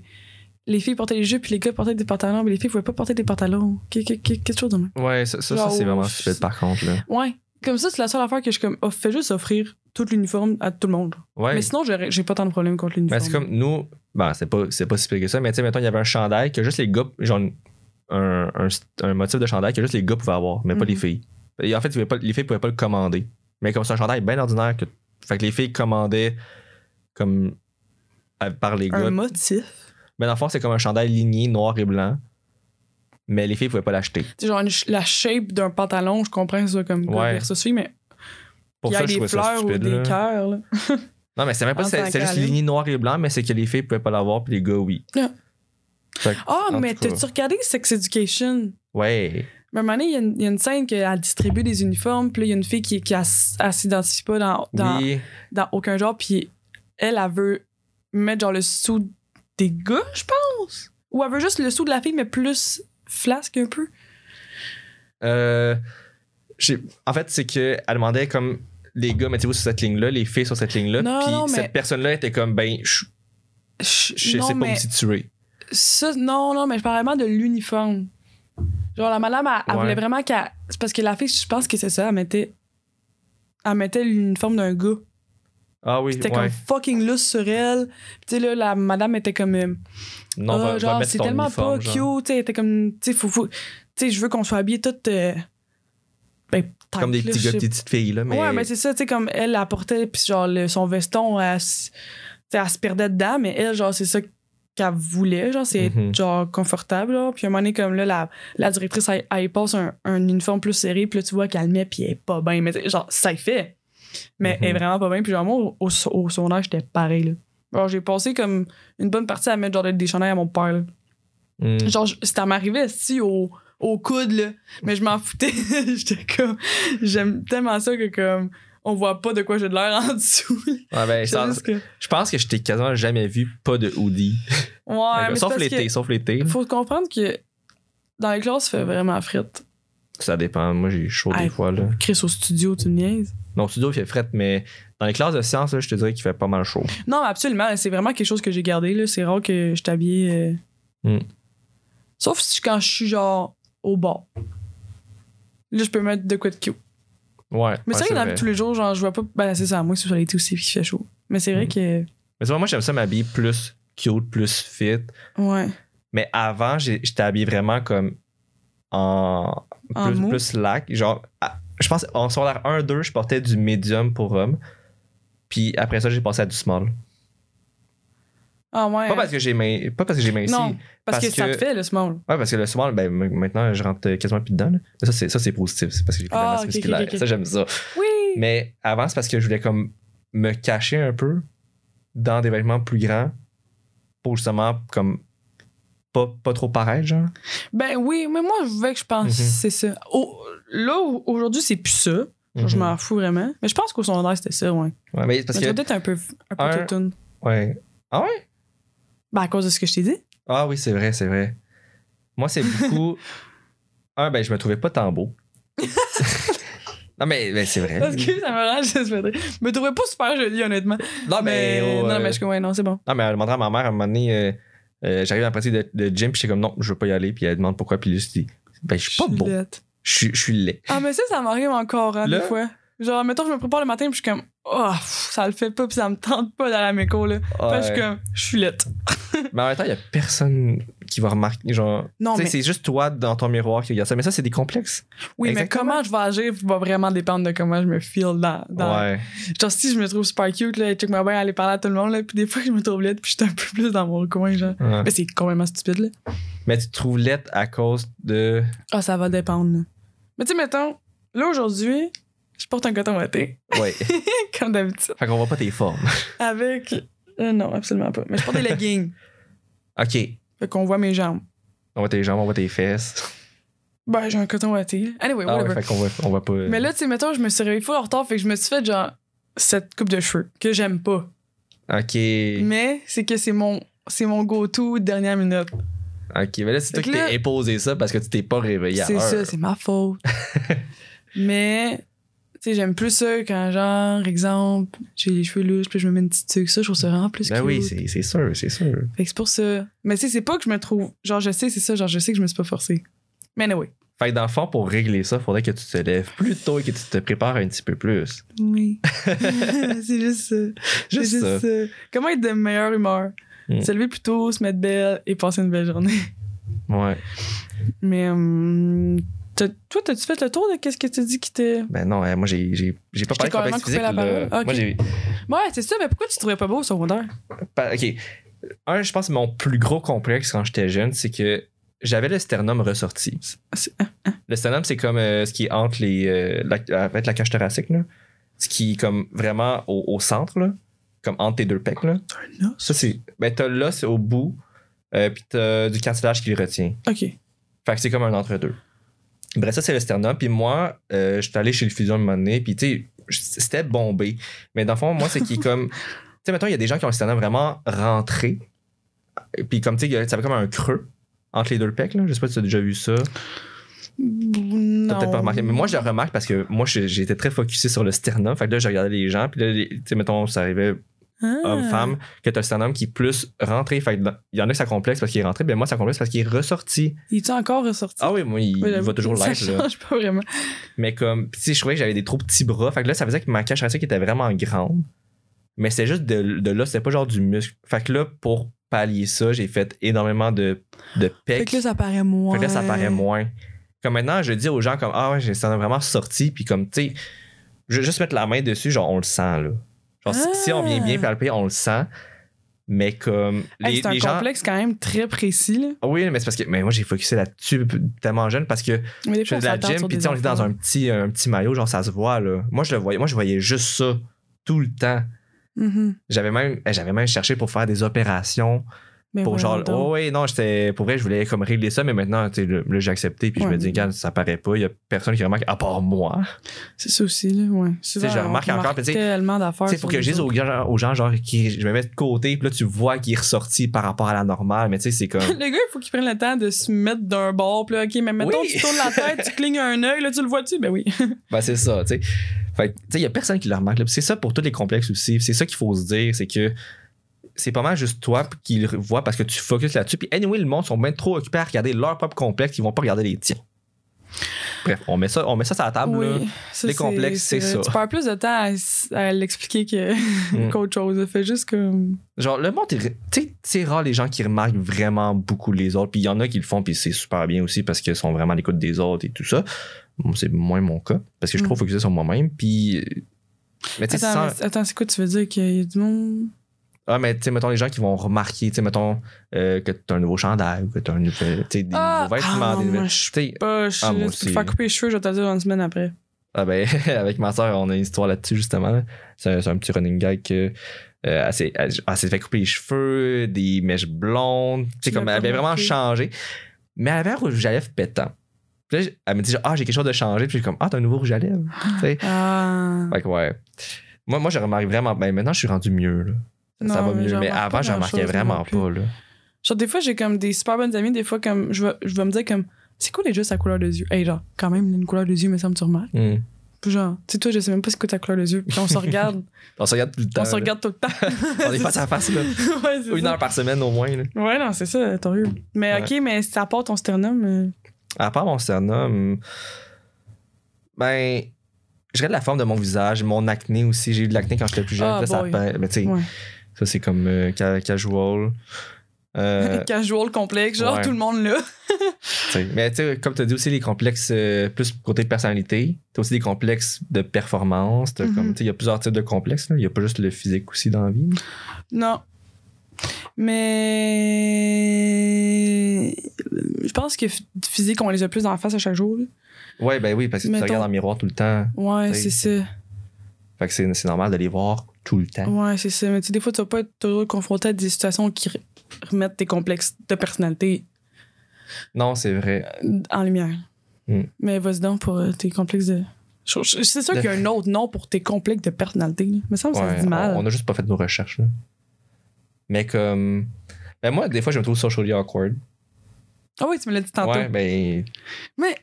les filles portaient des jupes, puis les gars portaient des pantalons, mais les filles pouvaient pas porter des pantalons. Quelque chose de même. Ouais, ça, ça, c'est vraiment stupide par contre. Là. Ouais. Comme ça, c'est la seule affaire que je comme, oh, fais juste offrir tout l'uniforme à tout le monde. Ouais. Mais sinon, j'ai pas tant de problèmes contre l'uniforme. Ben, c'est comme nous, ben, c'est pas, c'est pas si pire que ça, mais tu sais, mettons, il y avait un chandail que juste les gars, genre un, un, un motif de chandail que juste les gars pouvaient avoir, mais pas Mhm. les filles. Et en fait, les filles pouvaient pas le commander. Mais comme c'est un chandail bien ordinaire, que, fait que les filles commandaient comme à- par les gars. un motif? Mais dans le fond, c'est comme un chandail ligné noir et blanc, mais les filles pouvaient pas l'acheter. Tu genre, une la shape d'un pantalon, je comprends ça comme Ouais. fille, mais Pour il y ça, a je des trouvais ça fleurs ou des cœurs, là. <laughs> Non, mais c'est même pas, En c'est c'est juste ligné noir et blanc, mais c'est que les filles pouvaient pas l'avoir, puis les gars, oui. Ah. Ah, mais t'as-tu regardé Sex Education? ouais. Mais à un moment donné, il y a une- il y, a une scène qu'elle distribue des uniformes, puis là, il y a une fille qui, qui elle, s- elle s'identifie pas dans, dans, Oui. dans aucun genre, puis elle, elle veut mettre genre le sous des gars, je pense. Ou elle veut juste le sous de la fille, mais plus flasque un peu. Euh, en fait, c'est qu'elle demandait comme les gars, mettez-vous sur cette ligne-là, les filles sur cette ligne-là. Puis mais- cette personne-là était comme, ben, je Je je non, sais pas mais où me situer. ça, non, non, mais je parlais vraiment de l'uniforme. Genre, la madame, elle, elle Ouais. voulait vraiment qu'elle. C'est parce que la fille, je pense que c'est ça, elle mettait. Elle mettait l'uniforme d'un gars. Ah oui, C'était ouais. comme fucking loose sur elle. Puis tu sais, là, la madame était comme. euh, Non, Ah, va, genre, c'est tellement uniforme, pas genre. cute. tu sais, Elle était comme. Tu sais, faut. je veux qu'on soit habillés toutes. euh, ben, Comme des petits gars, des petites filles, là. Mais... Ouais, mais c'est ça, tu sais, comme elle apportait, puis genre, le- son veston, elle, sais, elle se perdait dedans, mais elle, genre, c'est ça qu'elle voulait, genre, c'est Mhm. être, genre, confortable, là. Puis à un moment donné, comme là, la, la directrice, elle, elle passe un, un uniforme plus serré, puis là, tu vois qu'elle le met, puis elle est pas bien. Mais genre, ça y fait. Mais elle est Mhm. vraiment pas bien. Puis genre, moi, au, au, secondaire, j'étais pareil, là. Alors, j'ai passé comme une bonne partie à mettre, genre, des chandails à mon père, là. Hmm. Genre, ça m'arrivait, si, au, au coude, là. Mais je m'en foutais. <laughs> J'étais comme. J'aime tellement ça que, comme. On voit pas de quoi j'ai de l'air en dessous. Ouais, ben, que- je pense que je t'ai quasiment jamais vu pas de hoodie. Ouais, <laughs> mais sauf l'été, sauf l'été. Faut comprendre que dans les classes, ça fait vraiment frette. Ça dépend. Moi, j'ai chaud Hey. des fois, là. Chris au studio, tu niaises? Non, au studio, il fait fret, mais Dans les classes de sciences, là, je te dirais qu'il fait pas mal chaud. Non, absolument. C'est vraiment quelque chose que j'ai gardé. C'est rare que je t'habille. euh, Mm. Sauf si quand je suis genre au bar. Là, je peux mettre de quoi de cute. Ouais. Mais ouais, c'est vrai que tous les jours, genre, je vois pas. Ben, c'est ça, moi, c'est sur l'été aussi, puis il fait chaud. Mais c'est vrai Mm. que. Mais vois, moi, j'aime ça m'habiller plus cute, plus fit. Ouais. Mais avant, j'étais habillé vraiment comme en, En plus, plus slack. Genre, je pense en secondaire 1-2, je portais du medium pour homme. Puis après ça, j'ai passé à du small. Ah, ouais. Pas parce que j'ai main- pas parce que j'ai minci. Non, parce, parce que, ça te fait, le small. Ouais, parce que le small, ben, maintenant, je rentre quasiment plus dedans. là. Ça, c'est, ça, c'est positif. C'est parce que j'ai plus de Ah, masse musculaire. Ça, j'aime ça. Oui. Mais avant, c'est parce que je voulais comme me cacher un peu dans des vêtements plus grands pour justement comme pas, pas trop paraître, genre? Ben oui, mais moi, je veux que je pense que c'est ça. Au- là, au- aujourd'hui, c'est plus ça. Je Mhm. m'en fous vraiment. Mais je pense qu'au secondaire, c'était ça, ouais. Ouais, mais c'est parce mais ça que. doit être un peu, un peu Un-. Ouais. Ah ouais? Ben, à cause de ce que je t'ai dit. Ah oui, c'est vrai, c'est vrai. Moi, c'est beaucoup. <laughs> un, ben, je me trouvais pas tant beau. <laughs> non, mais, mais c'est vrai. Parce que ça me rend juste. Je me trouvais pas super jolie, honnêtement. Non, mais. mais, oh, non, euh, mais je suis comme, ouais, non, c'est bon. Non, mais elle demandera à ma mère à un moment donné. Euh, J'arrive à la pratique de, de gym, puis j'étais comme non, je veux pas y aller. Puis elle demande pourquoi. Puis là, je dis, ben, je suis pas beau. Je suis- je suis laid. Ah, mais ça, ça m'arrive encore, hein, des fois. Genre, mettons, je me prépare le matin, puis je suis comme, oh, ça le fait pas, puis ça me tente pas d'aller à mes cours, là. Puis je suis comme, je suis laide. Mais en même temps, il y a personne qui va remarquer. Genre, Non, mais- c'est juste toi dans ton miroir qui regarde ça. Mais ça, c'est des complexes. Oui, Exactement. mais comment je vais agir va vraiment dépendre de comment je me feel dans. dans Ouais. Genre, si je me trouve super cute, là, check ma bien aller parler à tout le monde, là, puis des fois, je me trouve laide, puis je suis un peu plus dans mon coin, genre. Ouais. Mais c'est complètement stupide, là. Mais tu te trouves laide à cause de. Ah, ça va dépendre, là. Mais tu sais, mettons, là, aujourd'hui, je porte un coton ouaté, Ouais. <laughs> comme d'habitude. fait qu'on voit pas tes formes. Avec. euh, non, absolument pas. Mais je porte des leggings. <laughs> OK. Fait qu'on voit mes jambes. On voit tes jambes, on voit tes fesses. Ben, j'ai un coton ouaté. là. Anyway, Ah whatever. ouais, fait qu'on voit, on voit pas. Mais là, tu sais, mettons, je me suis réveillée full en retard, fait que je me suis fait, genre, cette coupe de cheveux que j'aime pas. OK. Mais c'est que c'est mon, c'est mon go-to dernière minute. OK. Mais là, c'est toi qui t'es imposé ça parce que tu t'es pas réveillé à C'est ça, c'est ma faute. <laughs> Mais, tu sais, j'aime plus ça quand, genre, exemple, j'ai les cheveux louches, puis je me mets une petite tuque. Ça, je trouve ça vraiment plus Ben cute. oui, c'est sûr, c'est sûr. Fait que c'est pour ça. Mais tu sais, c'est pas que je me trouve. Genre, je sais, c'est ça. Genre, je sais que je me suis pas forcée. Mais anyway. Fait que dans le fond, pour régler ça, faudrait que tu te lèves plus tôt et que tu te prépares un petit peu plus. Oui. <laughs> <laughs> c'est juste ça. C'est Juste ça. Comment être de meilleure humeur? Mm. Se lever plus tôt, se mettre belle et passer une belle journée. Ouais. Mais, hum, toi, t'as-tu fait le tour de qu'est-ce que tu dis qui était. Ben non, hein, moi, j'ai j'ai- j'ai pas parlé de complexe physique. la là. parole. Ok. Moi, j'ai. Ouais, c'est ça, mais pourquoi tu te trouvais pas beau au secondaire? OK. Un, je pense que mon plus gros complexe quand j'étais jeune, c'est que j'avais le sternum ressorti. C'est- Le sternum, c'est comme euh, ce qui est entre les. euh, la, en fait, la cage thoracique, là. Ce qui est comme vraiment au, au centre, là. Comme entre tes deux pecs, là. Un os? Ça, c'est. Ben, t'as l'os au bout, euh, puis t'as du cartilage qui le retient. Ok. Fait que c'est comme un entre-deux. Bref, ça, c'est le sternum. Puis moi, euh, j'étais allé chez le fusion un moment donné, puis tu sais, c'était bombé. Mais dans le fond, moi, c'est qui comme. <laughs> Tu sais, mettons, il y a des gens qui ont le sternum vraiment rentré. Puis comme, tu sais, ça fait comme un creux entre les deux pecs, là. Je sais pas si tu as déjà vu ça. T'as peut-être pas remarqué. Mais moi, je le remarque parce que moi, je- j'étais très focusé sur le sternum. Fait que là, je regardais les gens. Puis là, tu sais, mettons, ça arrivait Ah. homme-femme, que t'as le sternum qui est plus rentré. Fait il y en a que ça complexe parce qu'il est rentré. Ben moi, ça complexe parce qu'il est ressorti. Il est encore ressorti? Ah oui, moi, il, Ouais, il va toujours <laughs> ça l'être, là. change pas vraiment. Mais comme, tu sais, je trouvais que j'avais des trop petits bras. Fait que là, ça faisait que ma cage thoracique était vraiment grande. Mais c'était juste de, de là, c'était pas genre du muscle. Fait que là, pour pallier ça, j'ai fait énormément de, de Fait pecs. que là, ça paraît moins. Fait que là, ça paraît moins. Comme maintenant, je dis aux gens comme Ah ouais, j'ai- ça en a vraiment sorti. Puis comme, tu sais, je veux juste mettre la main dessus, genre, on le sent, là. Genre, si- si on vient bien palper, on le sent. Mais comme. Hey, Les, c'est un les gens. complexe quand même très précis, là. Ah Oui, mais c'est parce que. Mais moi, j'ai focusé là-dessus tellement jeune parce que je fais de la gym, puis on était dans un petit, un petit maillot, genre ça se voit, là. Moi, je le voyais, moi, je voyais juste ça tout le temps. Mhm. J'avais même, j'avais même cherché pour faire des opérations. Mais pour genre, oh oui, non, j'étais, pour vrai, je voulais comme régler ça, mais maintenant, tu sais, là, j'ai accepté, puis je me dis, regarde, ça paraît pas, il y a personne qui remarque, à part moi. C'est ça aussi, là, ouais. Souvent, je on remarque encore, tu sais, tellement d'affaires. Tu sais, pour que je dise aux gens, aux gens, genre, qui, je me mets de côté, puis là, tu vois qu'il est ressorti par rapport à la normale, mais tu sais, c'est comme. <laughs> Le gars, il faut qu'il prenne le temps de se mettre d'un bord. Puis là, OK, mais mettons, Oui. tu tournes la tête, tu clignes un œil, là, tu le vois-tu? Ben oui. <laughs> Ben, c'est ça, tu sais. Fait que, tu sais, il y a personne qui le remarque. C'est ça pour tous les complexes aussi. C'est ça qu'il faut se dire, c'est que c'est pas mal juste toi qui le vois parce que tu focuses là-dessus. Puis anyway, le monde sont bien trop occupés à regarder leur propre complexe, ils vont pas regarder les tiens. Bref, on met ça, on met ça sur la table. là. Oui, ça, les complexes, c'est ça. Tu perds plus de temps à, à l'expliquer que, Mm. <laughs> qu'autre chose. Fait juste comme. Genre, le monde, tu sais, c'est rare les gens qui remarquent vraiment beaucoup les autres. Puis il y en a qui le font, puis c'est super bien aussi parce qu'ils sont vraiment à l'écoute des autres et tout ça. Bon, c'est moins mon cas parce que je suis trop Mm. focusé sur moi-même. Puis. Mais tu sais, Attends, sans- mais- attends, c'est quoi tu veux dire qu'il y a du monde? Ah, mais tu sais, mettons les gens qui vont remarquer, tu sais, mettons euh, que t'as un nouveau chandail ou que t'as un nouveau, tu sais, des Ah, nouveaux vêtements. ah, des moi, nouvelles- je suis tu sais, Pas, je Ah, moi tu peux faire couper les cheveux, je vais te dire une semaine après. Ah ben, <laughs> avec ma soeur, on a une histoire là-dessus, justement. C'est un, petit running gag que. euh, elle s'est fait couper les cheveux, des mèches blondes. Tu sais, Tu comme elle avait vraiment changé. Mais elle avait un rouge à lèvres pétant. Puis là, elle me dit, genre, ah, j'ai quelque chose de changé. Puis je suis comme, ah, t'as un nouveau rouge à lèvres. Tu sais. Ah. Fait que ouais. Moi, moi, je remarque vraiment. Ben, maintenant, je suis rendu mieux, là. Ça, va mais mieux. Mais avant, pas je remarquais grand-chose, vraiment pas, là. Genre, des fois, j'ai comme des super bonnes amies, des fois, comme, je vais, je vais me dire, comme, c'est quoi déjà sa couleur de yeux? Hey, genre, quand même, une couleur de yeux, me semble, tu remarques. Hmm. Puis genre, tu sais, toi, je sais même pas c'est quoi ta couleur de yeux. Puis on se regarde, <laughs> On se regarde tout le temps. on se regarde tout le temps. <laughs> On est face à <laughs> face, là. ouais, Une ça. heure par semaine au moins, là. Ouais, non, c'est ça, tant mieux. Mais Ouais. ok, mais ça apporte ton sternum. euh, À part mon sternum, ben, je dirais de la forme de mon visage, mon acné aussi. J'ai eu de l'acné quand j'étais plus jeune. Ah, Là, ça mais tu sais, Ouais. Ça c'est comme euh, ca- casual. Euh, <laughs> Casual complexe, genre ouais. tout le monde là. <laughs> tu sais. mais tu sais, comme tu as dit aussi, les complexes euh, plus côté personnalité. Tu as aussi des complexes de performance. Mhm. comme, tu sais, Il y a plusieurs types de complexes. Il n'y a pas juste le physique aussi dans la vie. Non. Mais. Je pense que physique, on les a plus dans la face à chaque jour. là. Ouais, ben oui, parce que tu Mettons- regardes dans le miroir tout le temps. Ouais, Oui. c'est ça. Fait que c'est normal de les voir tout le temps. Ouais, c'est ça. Mais tu sais, des fois, tu vas pas être toujours confronté à des situations qui re- remettent tes complexes de personnalité Non, c'est vrai. euh, en lumière. Mm. Mais vas-y donc pour euh, tes complexes de. C'est sûr De- qu'il y a un autre nom pour tes complexes de personnalité. Mais ça me ça Ouais, se dit mal. On, a juste pas fait nos recherches. Là. Mais comme. Ben moi, des fois, je me trouve socially awkward. Ah oui, tu me l'as dit tantôt. Ouais, ben. Mais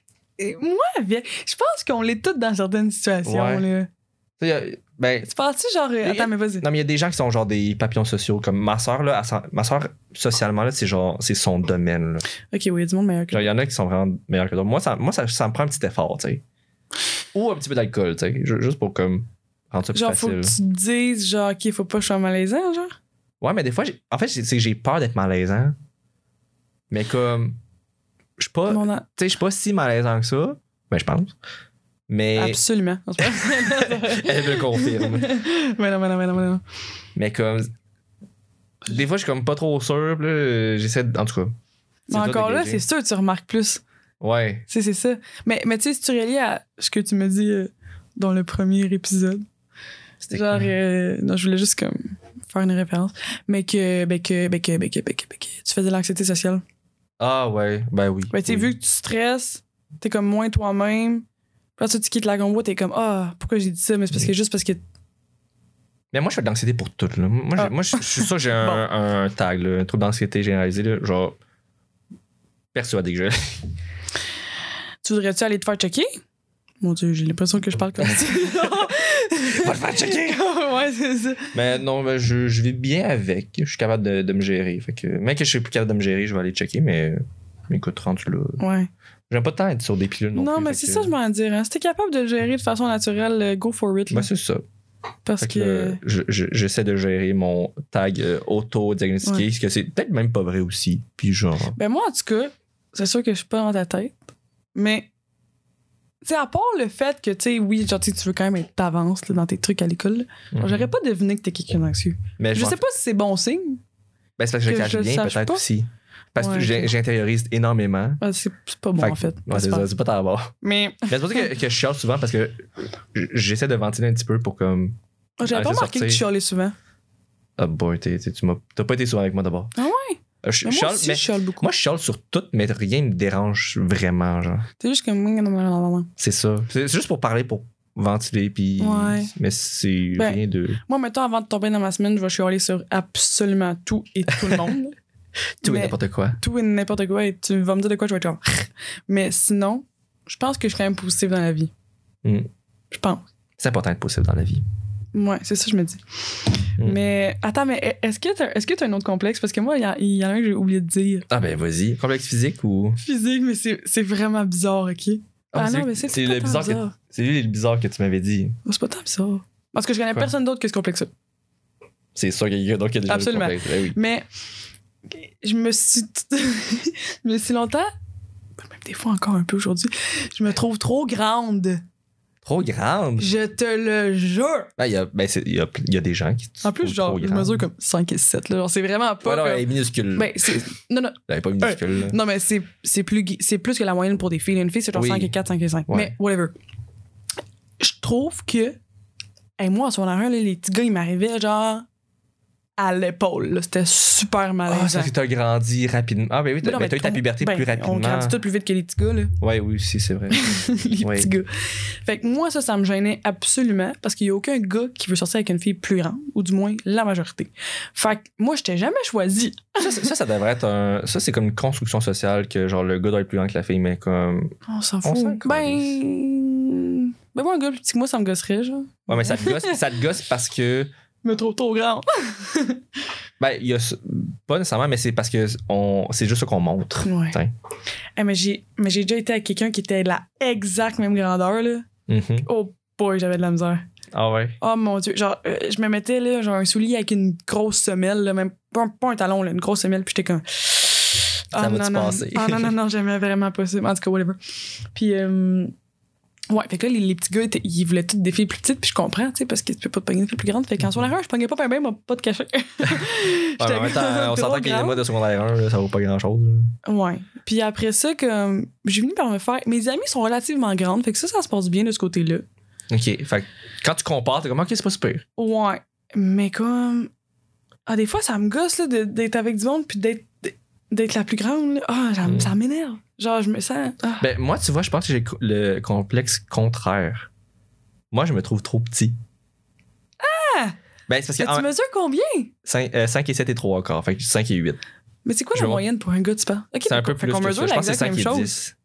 moi, je pense qu'on l'est toutes dans certaines situations. Ouais. Là. Ben. Tu penses-tu genre. euh, Mais- Attends, mais vas-y. Non, mais il y a des gens qui sont genre des papillons sociaux. Comme ma soeur, là, elle ma soeur, socialement, là, c'est genre, c'est son domaine. là. Ok, oui, il y a du monde meilleur que Genre, il y en a qui sont vraiment meilleurs que d'autres. Moi, ça, moi ça, ça me prend un petit effort, tu sais. Ou un petit peu d'alcool, tu sais. ju- Juste pour comme rendre ça plus Genre, faut facile. que tu te dises, genre, ok, faut pas que je sois malaisant, genre? Ouais, mais des fois, en fait, c'est c'est que j'ai peur d'être malaisant. Mais comme. Je suis pas. Tu sais, je suis pas si malaisant que ça. Ben, je pense. Mais. Absolument. <laughs> Elle le confirme. <laughs> mais non, mais non, mais non, mais non. Mais comme. Des fois, je suis comme pas trop sûr. j'essaie de. En tout cas. Mais encore là, c'est sûr que tu remarques plus. Ouais. Tu sais, c'est ça. Mais, mais tu sais, si tu relies à ce que tu me dis euh, dans le premier épisode, C'était genre, euh, non, je voulais juste comme faire une référence, mais que, ben que, ben que, ben que, ben que, ben que tu faisais de l'anxiété sociale. Ah, ouais. Ben oui. Ben, tu sais, oui. vu que tu stresses, t'es comme moins toi-même. Là, tu quittes la combo, t'es comme, ah, pourquoi j'ai dit ça? Mais c'est parce que juste parce que. Mais moi, je fais de l'anxiété pour tout. Là. Moi, Ah. moi, je suis sûr j'ai un, <laughs> Bon. un tag, là, un trouble d'anxiété généralisé. Là, genre. Persuadé que je. Tu voudrais-tu aller te faire checker? Mon Dieu, j'ai l'impression que je parle comme ça. <laughs> Va te faire checker! <laughs> ouais, c'est ça. Mais non, ben, je, je vis bien avec. Je suis capable de, de me gérer. Fait que, même que je suis plus capable de me gérer, je vais aller checker, mais. mais écoute, rendu là. Ouais. J'aime pas tant être sur des pilules non, Non, plus. mais c'est que- ça, je m'en dire. Hein. Si t'es capable de le gérer de façon naturelle, euh, go for it. là. Ben, c'est ça. parce Fait que, j'essaie de gérer mon tag euh, auto-diagnostiqué, Ouais. ce que c'est peut-être même pas vrai aussi. Puis genre. Ben, moi, en tout cas, c'est sûr que je suis pas dans ta tête. Mais. Tu sais, à part le fait que, tu sais, oui, genre, tu veux quand même être t'avances dans tes trucs à l'école, mhm. j'aurais pas deviné que t'es quelqu'un d'anxieux. Mais Je sais pas si c'est bon signe. Ben, c'est parce que je que le cache je le bien, peut-être aussi. Parce que j'intériorise énormément. Ah, C'est pas bon, Fait en fait. Ouais, c'est pas. ça, c'est pas d'abord. Mais <laughs> Mais c'est pour ça que, que je chiale souvent parce que j'essaie de ventiler un petit peu pour comme. j'avais Ah, pas remarqué que tu chialais souvent. Ah, boy, tu m'as t'as pas été souvent avec moi d'abord. Ah ouais? Euh, Je, moi chiale, aussi, mais je chiale beaucoup. moi, je chiale sur tout, mais rien me dérange vraiment, genre. C'est juste comme. C'est ça. C'est c'est juste pour parler, pour ventiler, puis. Ouais. Mais c'est Ben, rien de. Moi, mettons, avant de tomber dans ma semaine, je vais chialer sur absolument tout et tout le monde. <laughs> Tout et n'importe quoi. tout et n'importe quoi. Et tu vas me dire de quoi je vais être genre. <laughs> Mais sinon, je pense que je suis quand même positive dans la vie. Mm. Je pense. C'est important d'être possible dans la vie. Ouais, c'est ça que je me dis. Mm. Mais attends, mais est-ce que t'as est-ce que t'as un autre complexe? Parce que moi, il y, y en a un que j'ai oublié de dire. Ah ben vas-y. Complexe physique ou? Physique, mais c'est vraiment bizarre, OK? Ah, c'est non, mais c'est le bizarre que- bizarre. C'est lui le bizarre que tu m'avais dit. C'est pas tant bizarre. Parce que je connais Quoi? personne d'autre que ce complexe-là. C'est sûr qu'il y a quelqu'un d'autre qui a déjà Absolument. le complexe. Ben oui. Mais je me suis. <laughs> je me suis longtemps. Même des fois encore un peu aujourd'hui. Je me trouve trop grande. Trop grande? Je te le jure. Ben, il y a, ben, c'est- il y a, il y a des gens qui. En plus, genre, je mesure comme 5 et 7. Là. Genre, c'est vraiment pas. Ouais, non, elle est minuscule. Ben, c'est. Non, non. elle est pas minuscule. là. Non, mais c'est, c'est, plus, gui- c'est plus que la moyenne pour des filles. Une fille, c'est genre Oui. 5 et 4, 5 et 5. Ouais. Mais whatever. Je trouve que. Hey, moi, en secondaire 1, là, les petits gars, ils m'arrivaient genre à l'épaule. C'était super Ah, malaisant. ça fait que t'as grandi rapidement. Ah, ben oui, t'as ben, eu ta puberté ben, plus rapidement. On grandit tout plus vite que les petits gars, là. Ouais, oui, aussi, c'est vrai. <laughs> les petits gars. Fait que moi, ça, ça me gênait absolument parce qu'il y a aucun gars qui veut sortir avec une fille plus grande, ou du moins la majorité. Fait que moi, je t'ai jamais choisi. ça, ça, ça devrait être un. Ça, c'est comme une construction sociale que, genre, le gars doit être plus grand que la fille, mais comme. On s'en fout. ben. Ben, moi, un gars plus petit que moi, ça me gosserait, genre. Ouais, mais ça te gosse, ça te gosse parce que. Me trouve trop grand. <laughs> Ben, il y a. ce- Pas nécessairement, mais c'est parce que on, c'est juste ça qu'on montre. Ouais. Eh, mais j'ai mais j'ai déjà été avec quelqu'un qui était de la exacte même grandeur, là. Mhm. Oh boy, j'avais de la misère. Ah ouais? Oh mon dieu. Genre, euh, je me mettais, là, genre, un soulier avec une grosse semelle, là, même pas, un- pas un talon, là, une grosse semelle, puis j'étais comme. Ça va-tu non, non. passer? Ah non, non, non, j'aimais vraiment pas ça. En tout cas, whatever. Puis, euh, ouais, fait que là, les, les petits gars, ils voulaient toutes des filles plus petites, puis je comprends, tu sais, parce que tu peux pas te pogner une fille plus grande. Fait qu'en secondaire 1, je pognais pas bien, bien, pas de cachet. Ouais, en même <laughs> temps, on s'entend que les mois de secondaire 1, là, ça vaut pas grand chose. Ouais. Puis après ça, comme j'ai fini par me faire. Mes amis sont relativement grandes, fait que ça, ça se passe bien de ce côté-là. Ok. Fait que quand tu compares, t'es comme, ok, c'est pas super. Ouais. Mais comme. Ah, des fois, ça me gosse là, d'être avec du monde puis d'être d'être la plus grande. là. Ah, ça, Mm. ça m'énerve. Genre, je me sens. ah. Ben, moi, tu vois, je pense que j'ai le co- le complexe contraire. Moi, je me trouve trop petit. Ah! Ben, c'est parce Mais que tu mesures combien? 5, et 7 et 3 quarts. Fait que 5 et 8. Mais c'est quoi Je la moyenne pour un gars, tu penses? Ok, C'est un peu plus qu'on que mesure. Je 5 même et chose. 10.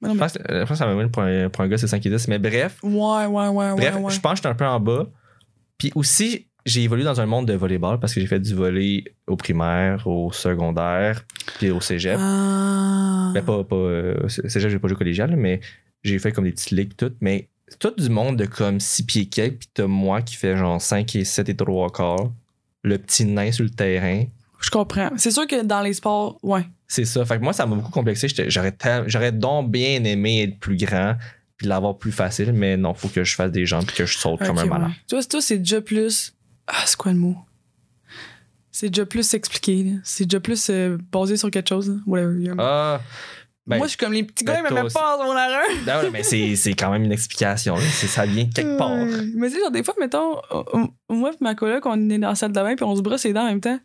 Mais non, Je mais- pense, que- je pense que ça moyenne pour un, pour un gars, c'est 5 et 10. Mais bref, Ouais, ouais, ouais, bref, ouais. ouais. je pense que j'étais un peu en bas. Puis aussi, j'ai évolué dans un monde de volleyball parce que j'ai fait du volley au primaire, au secondaire, puis au cégep. Ah. Ben, pas, pas, euh, cégep, j'ai pas joué collégial, mais j'ai fait comme des petites ligues, toutes. Mais tout du monde de comme 6 pieds quelques, puis t'as moi qui fait genre 5 et 7 et 3 quarts. Le petit nain sur le terrain. Je comprends. C'est sûr que dans les sports, ouais. C'est ça. Fait que moi, ça m'a beaucoup complexé. J'aurais, donc bien aimé être plus grand puis l'avoir plus facile, mais non, faut que je fasse des jambes puis que je saute comme un malade. ouais. Tu vois, toi, c'est déjà plus. Ah, c'est quoi le mot? C'est déjà plus expliqué. C'est déjà plus euh, basé sur quelque chose. Whatever. Ah! Ben, Moi, je suis comme les petits ben, gars, ils toi m'aimaient aussi. pas un. ben ouais, mais c'est, c'est quand même une explication. là. C'est- ça vient quelque part. Ouais. Mais tu sais, genre, des fois, mettons, euh, moi et ma coloc, on est dans la salle de bain puis on se brosse les dents en même temps.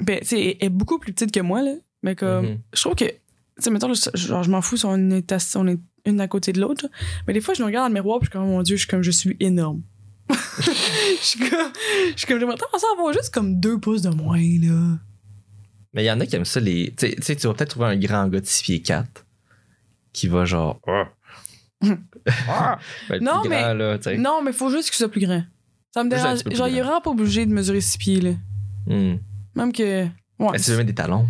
Ben, tu sais, elle est beaucoup plus petite que moi, là. Mais comme, Mhm. je trouve que, tu sais, mettons, je, genre, je m'en fous si on est, on est une à côté de l'autre. Mais des fois, je me regarde dans le miroir puis je suis comme, oh mon Dieu, je suis comme, je suis énorme. Je suis comme, je suis comme, j'aimerais ça avoir juste comme deux pouces de moins, là. Mais il y en a qui aiment ça. Les... Tu sais- tu sais, tu vas peut-être trouver un grand gars de 6 pieds 4 qui va genre. Ah. Ah. Ben, Non, mais- là, tu sais. Non, mais faut juste qu'il soit plus grand. Ça me dérange. Genre, il est vraiment pas obligé de mesurer six pieds, là. Hmm. Même que. Ouais. Mais si tu veux mettre des talons.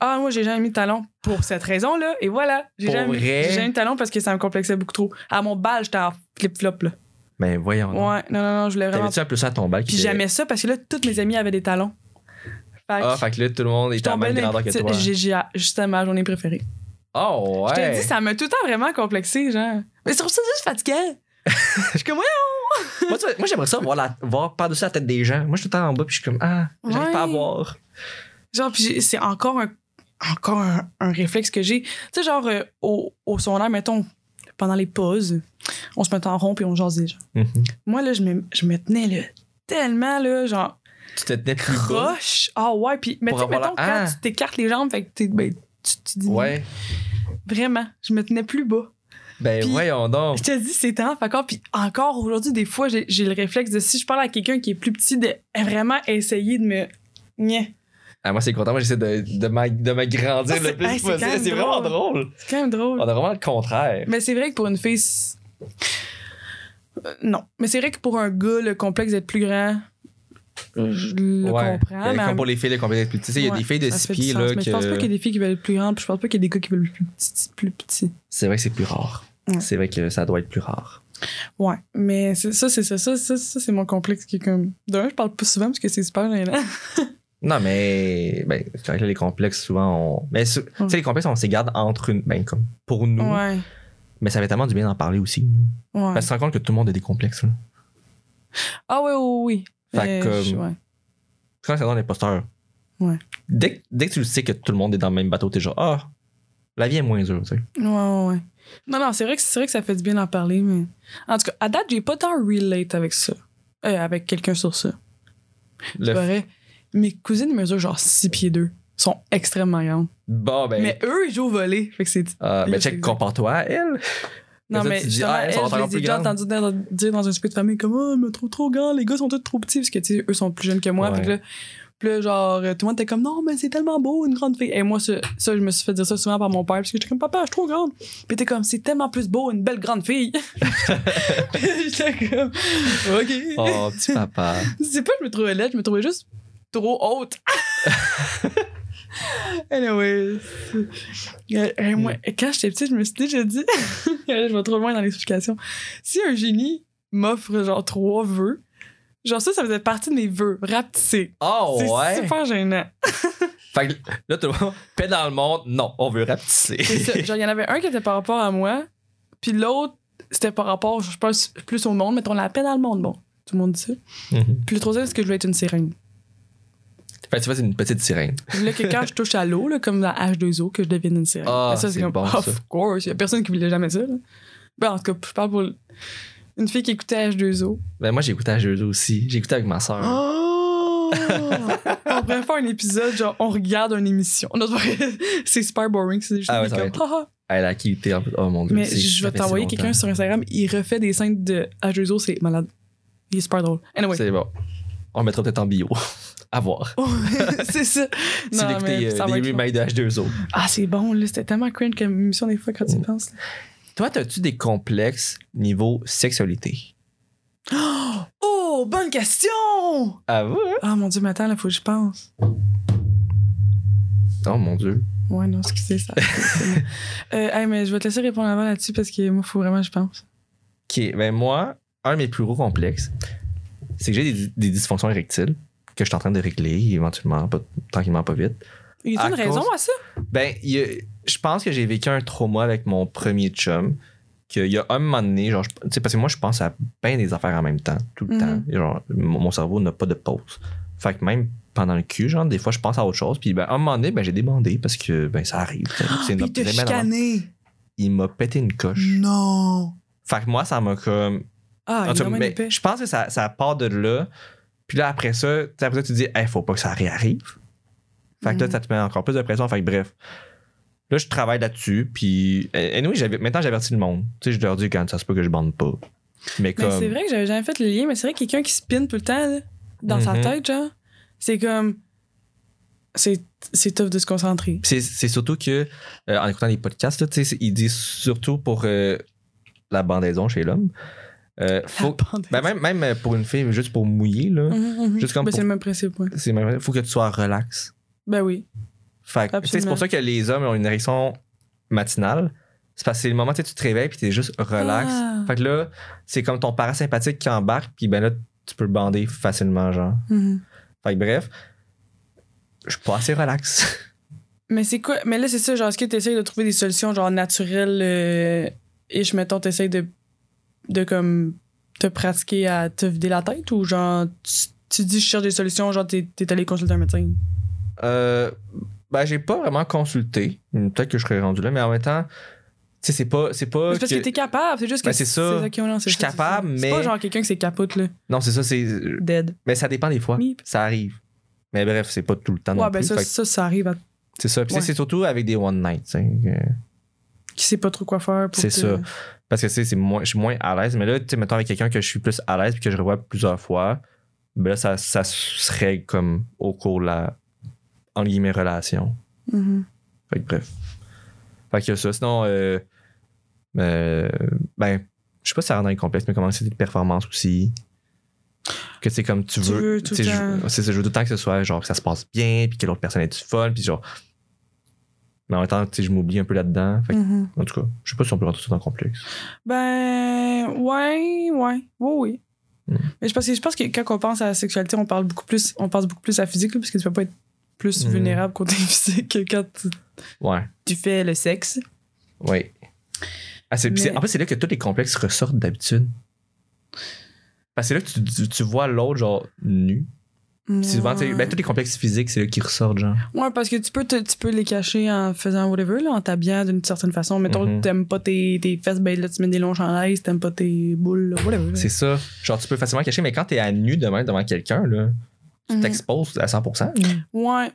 Ah, moi, j'ai jamais mis de talon pour cette raison-là. Et voilà. J'ai jamais, vrai? j'ai jamais mis de talon parce que ça me complexait beaucoup trop. À mon bal, j'étais en flip-flop, là. Ben voyons. donc. Ouais, non, non, non, je voulais vraiment. T'avais-tu peu ça à ton bal? qui Puis était- j'aimais ça parce que là, toutes mes amies avaient des talons. Fait que Ah, fait que là, tout le monde je était à la tombais même dans- grandeur que toi. J'ai j'ai justement ma journée préférée. Oh, ouais. Je te dis, ça m'a tout le temps vraiment complexé, genre. Mais je trouve ça juste fatigant. <laughs> je suis comme, ouais, moi, tu vois, moi, j'aimerais ça voir, la, voir par-dessus la tête des gens. Moi, je suis tout le temps en bas, puis je suis comme, ah, j'arrive pas à Ouais. voir. Genre, puis j'ai- c'est encore un, encore un, un réflexe que j'ai. Tu sais, genre, euh, au, au secondaire, mettons, pendant les pauses, on se mettait en rond puis on jasait. Genre. Mhm. Moi, là, je me, je me tenais là, tellement, là, genre, Tu te tenais plus bas? croche. Ah ouais, puis, mais mettons, la- quand Ah. tu t'écartes les jambes, fait que t'es, ben, tu, tu dis. Ouais. Vraiment, je me tenais plus bas. Ben Puis- voyons donc. Je te dis, c'est tellement encore. Puis encore aujourd'hui, des fois, j'ai, j'ai le réflexe de si je parle à quelqu'un qui est plus petit, de vraiment essayer de me. Nya. Ah, moi, c'est content. Moi, j'essaie de, de, m'a- de m'agrandir Ah, le plus hey, quand possible. C'est vraiment drôle. C'est quand même drôle. On a vraiment le contraire. Mais c'est vrai que pour une fille, Euh, non. Mais c'est vrai que pour un gars, le complexe d'être plus grand, je le Ouais. comprends. Mais comme pour les filles, les complexes plus petits. Tu sais, Il y a Ouais, des filles de ça 6 fait du pieds, là, Mais je pense pas qu'il y a que des filles qui veulent être plus grandes, puis je pense pas qu'il y a des gars qui veulent être plus petits. Plus petits. c'est vrai que c'est plus rare. Ouais. C'est vrai que ça doit être plus rare. Ouais, mais ça, c'est ça. Ça, ça, ça, c'est mon complexe qui est comme. D'un, je parle pas souvent parce que c'est super gênant. <laughs> Non, mais ben, c'est correct, là, les complexes, souvent, on. Mais tu sais, les complexes, on se garde entre une. Ben, comme pour nous. Ouais. Mais ça fait tellement du bien d'en parler aussi. Ouais. Parce que tu te rends compte que tout le monde a des complexes. Là. Ah, ouais, oui, oui. Fait Mais que, je- comme- ouais. Quand c'est dans l'imposteur. Ouais. Dès, que- dès que tu le sais que tout le monde est dans le même bateau, t'es genre, ah, la vie est moins dure, tu sais. Ouais, ouais, ouais. Non, non, c'est vrai, que- c'est vrai que ça fait du bien d'en parler, mais. En tout cas, à date, j'ai pas tant relate avec ça. Euh, avec quelqu'un sur ça. Le C'est vrai. Mes cousines mesurent genre 6 pieds 2. Ils sont extrêmement grandes. Bon, ben. Mais eux, ils jouent au volet. Fait que c'est. ah, là, ben, check, compare-toi à elle. Non, mais tu dis, ah, elle, je les plus ai déjà entendu dire dans un souper de famille comme Oh, me trouve trop grand, les gars sont tous trop petits parce que tu sais, eux sont plus jeunes que moi. Que là, puis là, genre, tout le monde était comme Non, mais c'est tellement beau, une grande fille. Et moi, ça, ça, je me suis fait dire ça souvent par mon père parce que j'étais comme Papa, je suis trop grande. Puis t'es comme C'est tellement plus beau, une belle grande fille. <laughs> <laughs> j'étais comme Ok. Oh, petit papa. C'est pas que je me trouvais laide, je me trouvais juste trop haute. <laughs> anyway. Euh, moi, quand j'étais petite, je me suis déjà dit, <laughs> je vais trop loin dans l'explication. Si un génie m'offre genre trois vœux, genre ça, ça faisait partie de mes vœux, rapetisser. Oh, C'est ouais? super gênant. <laughs> Fait que là, tout le monde, paix dans le monde, non, on veut rapetisser. C'est ça. Genre, il y en avait un qui était par rapport à moi, puis l'autre, c'était par rapport, je pense, plus au monde. Mettons la paix dans le monde, bon. Tout le monde dit ça. Mhm. Puis le troisième, c'est que je voulais être une sirène. Fait que c'est une petite sirène. Là, que quand je touche à l'eau, là, comme dans H2O, que je devienne une sirène. Ah, ça, c'est comme, bon, of ça. course. Il y a personne qui voulait jamais ça. Là. Ben, en tout cas, je parle pour une fille qui écoutait H2O. Ben, moi, j'ai écouté à jeu aussi. J'ai écouté avec ma soeur. Oh! on pourrait faire un épisode, genre, on regarde une émission. <laughs> C'est super boring. C'est juste Ah ouais, comme, ça va être-. Elle a quitté en Oh mon dieu. Mais je vais t'envoyer si quelqu'un sur Instagram. Il refait des scènes de H2O, c'est malade. Il est super drôle. Anyway. C'est bon. On le mettra peut-être en bio. <laughs> à voir. <laughs> c'est ça. <laughs> Vous écoutez mais euh, des remakes de H2O. Ah, c'est bon, là. C'était tellement cringe comme émission des fois quand tu y Mm. penses. Toi, as-tu des complexes niveau sexualité? <gasps> Oh, bonne question! Ah ouais? Ah, mon Dieu, mais attends, là, faut que je pense. Oh mon dieu. Ouais, non, excusez ça. c'est <laughs> euh, hey, mais je vais te laisser répondre avant là-dessus parce que moi, faut vraiment que je pense. Ok, ben moi, un de mes plus gros complexes, c'est que j'ai des, des dysfonctions érectiles que je suis en train de régler éventuellement, pas, tranquillement, pas vite. Y a une raison à ça? Ben, il a- je pense que j'ai vécu un trauma avec mon premier chum. Qu'il y a un moment donné, genre, je- tu sais, parce que moi, je pense à bien des affaires en même temps, tout le Mhm. temps. Et Genre, mon cerveau n'a pas de pause. Fait que même pendant le cul, genre, des fois, je pense à autre chose. Puis, ben, à un moment donné, ben, j'ai débandé parce que, ben, ça arrive. C'est chicané. Il m'a pété une coche. Non. Fait que moi, ça m'a comme. Ah, il mais je pense que ça, ça part de là. Puis là, après ça, après ça, tu te dis, hey, faut pas que ça réarrive. Fait que là, Mhm. ça te met encore plus de pression. Fait que bref. Là, je travaille là-dessus. Puis, et oui, maintenant, j'avertis le monde. Tu sais, je leur dis quand ça se peut que je bande pas. Mais comme. c'est vrai que j'avais jamais fait le lien, mais c'est vrai que quelqu'un qui spin tout le temps, là, dans sa Mhm. tête, genre, c'est comme. C'est c'est tough de se concentrer. C'est, surtout que, euh, en écoutant les podcasts, là, tu sais, ils disent surtout pour euh, la bandaison chez l'homme. Euh, faut, ben même, même pour une fille, juste pour mouiller, là, Mhm, mhm. Juste comme Ben, C'est le même principe, ouais. c'est même, faut que tu sois relax. Ben oui. Fait c'est pour ça que les hommes ont une érection matinale. C'est parce que c'est le moment où tu te réveilles puis t'es juste relax. Ah. Fait que là, c'est comme ton parasympathique qui embarque, puis ben là, tu peux bander facilement, genre. Mhm. Fait que bref, je suis pas assez relax. <laughs> Mais c'est quoi? Mais là, c'est ça, genre, est-ce que tu essayes de trouver des solutions, genre, naturelles euh, et je mettons, tu de, de, comme, te pratiquer à te vider la tête ou, genre, tu, tu dis, je cherche des solutions, genre, t'es t'es allé consulter un médecin? Euh, ben, j'ai pas vraiment consulté. Peut-être que je serais rendu là, mais en même temps, tu sais, c'est pas. C'est pas. C'est parce que, que- t'es capable, c'est juste que Ben, c'est ça. ok, non, c'est Je suis ça, c'est capable, ça. mais- C'est pas genre quelqu'un qui s'est capote, là, Non, c'est ça, c'est. dead. Mais ça dépend des fois. Meep. Ça arrive. Mais bref, c'est pas tout le temps non Ouais, ben plus. ça, que ça, ça arrive à c'est ça. Puis ouais. c'est surtout avec des one night. tu sais, que- qui sait pas trop quoi faire pour C'est te- ça. Parce que tu sais, c'est moins, je suis moins à l'aise. Mais là, tu sais, mettons avec quelqu'un que je suis plus à l'aise puis que je revois plusieurs fois, ben là, ça, ça se règle comme au cours de la, entre guillemets, relation. Mhm. Fait que bref. Fait que ça. Sinon, euh, euh, ben, Je sais pas si ça rentre dans les complexes, mais comme anxiété de performance aussi? Que c'est comme tu Tu veux. veux. C'est ça, je veux tout le temps que ce soit genre que ça se passe bien, puis que l'autre personne est du fun, puis genre. Mais en même temps, je m'oublie un peu là-dedans. Mhm. En tout cas, je sais pas si on peut rentrer ça dans le complexe. Ben, ouais, ouais, oui, oui. Mm. Mais je pense, que, je pense que quand on pense à la sexualité, on parle beaucoup plus, on pense beaucoup plus à la physique, là, parce que tu peux pas être plus Mm. vulnérable côté <laughs> physique que quand tu, Ouais. tu fais le sexe. Oui. Ah, Mais- En fait, c'est là que tous les complexes ressortent d'habitude. Parce que c'est là que tu, tu- tu vois l'autre, genre, nu. Souvent, ben, tous les complexes physiques, c'est là qu'ils ressortent, genre. Ouais, parce que tu peux, te- tu peux les cacher en faisant whatever, là, en t'habillant d'une certaine façon. Mettons, Mhm. t'aimes pas tes, tes fesses, ben là, tu mets des longs chandails, t'aimes pas tes boules, là, whatever. C'est ça. Genre, tu peux facilement cacher, mais quand t'es à nu demain devant quelqu'un, là, tu Mhm. t'exposes à 100%. là. Ouais.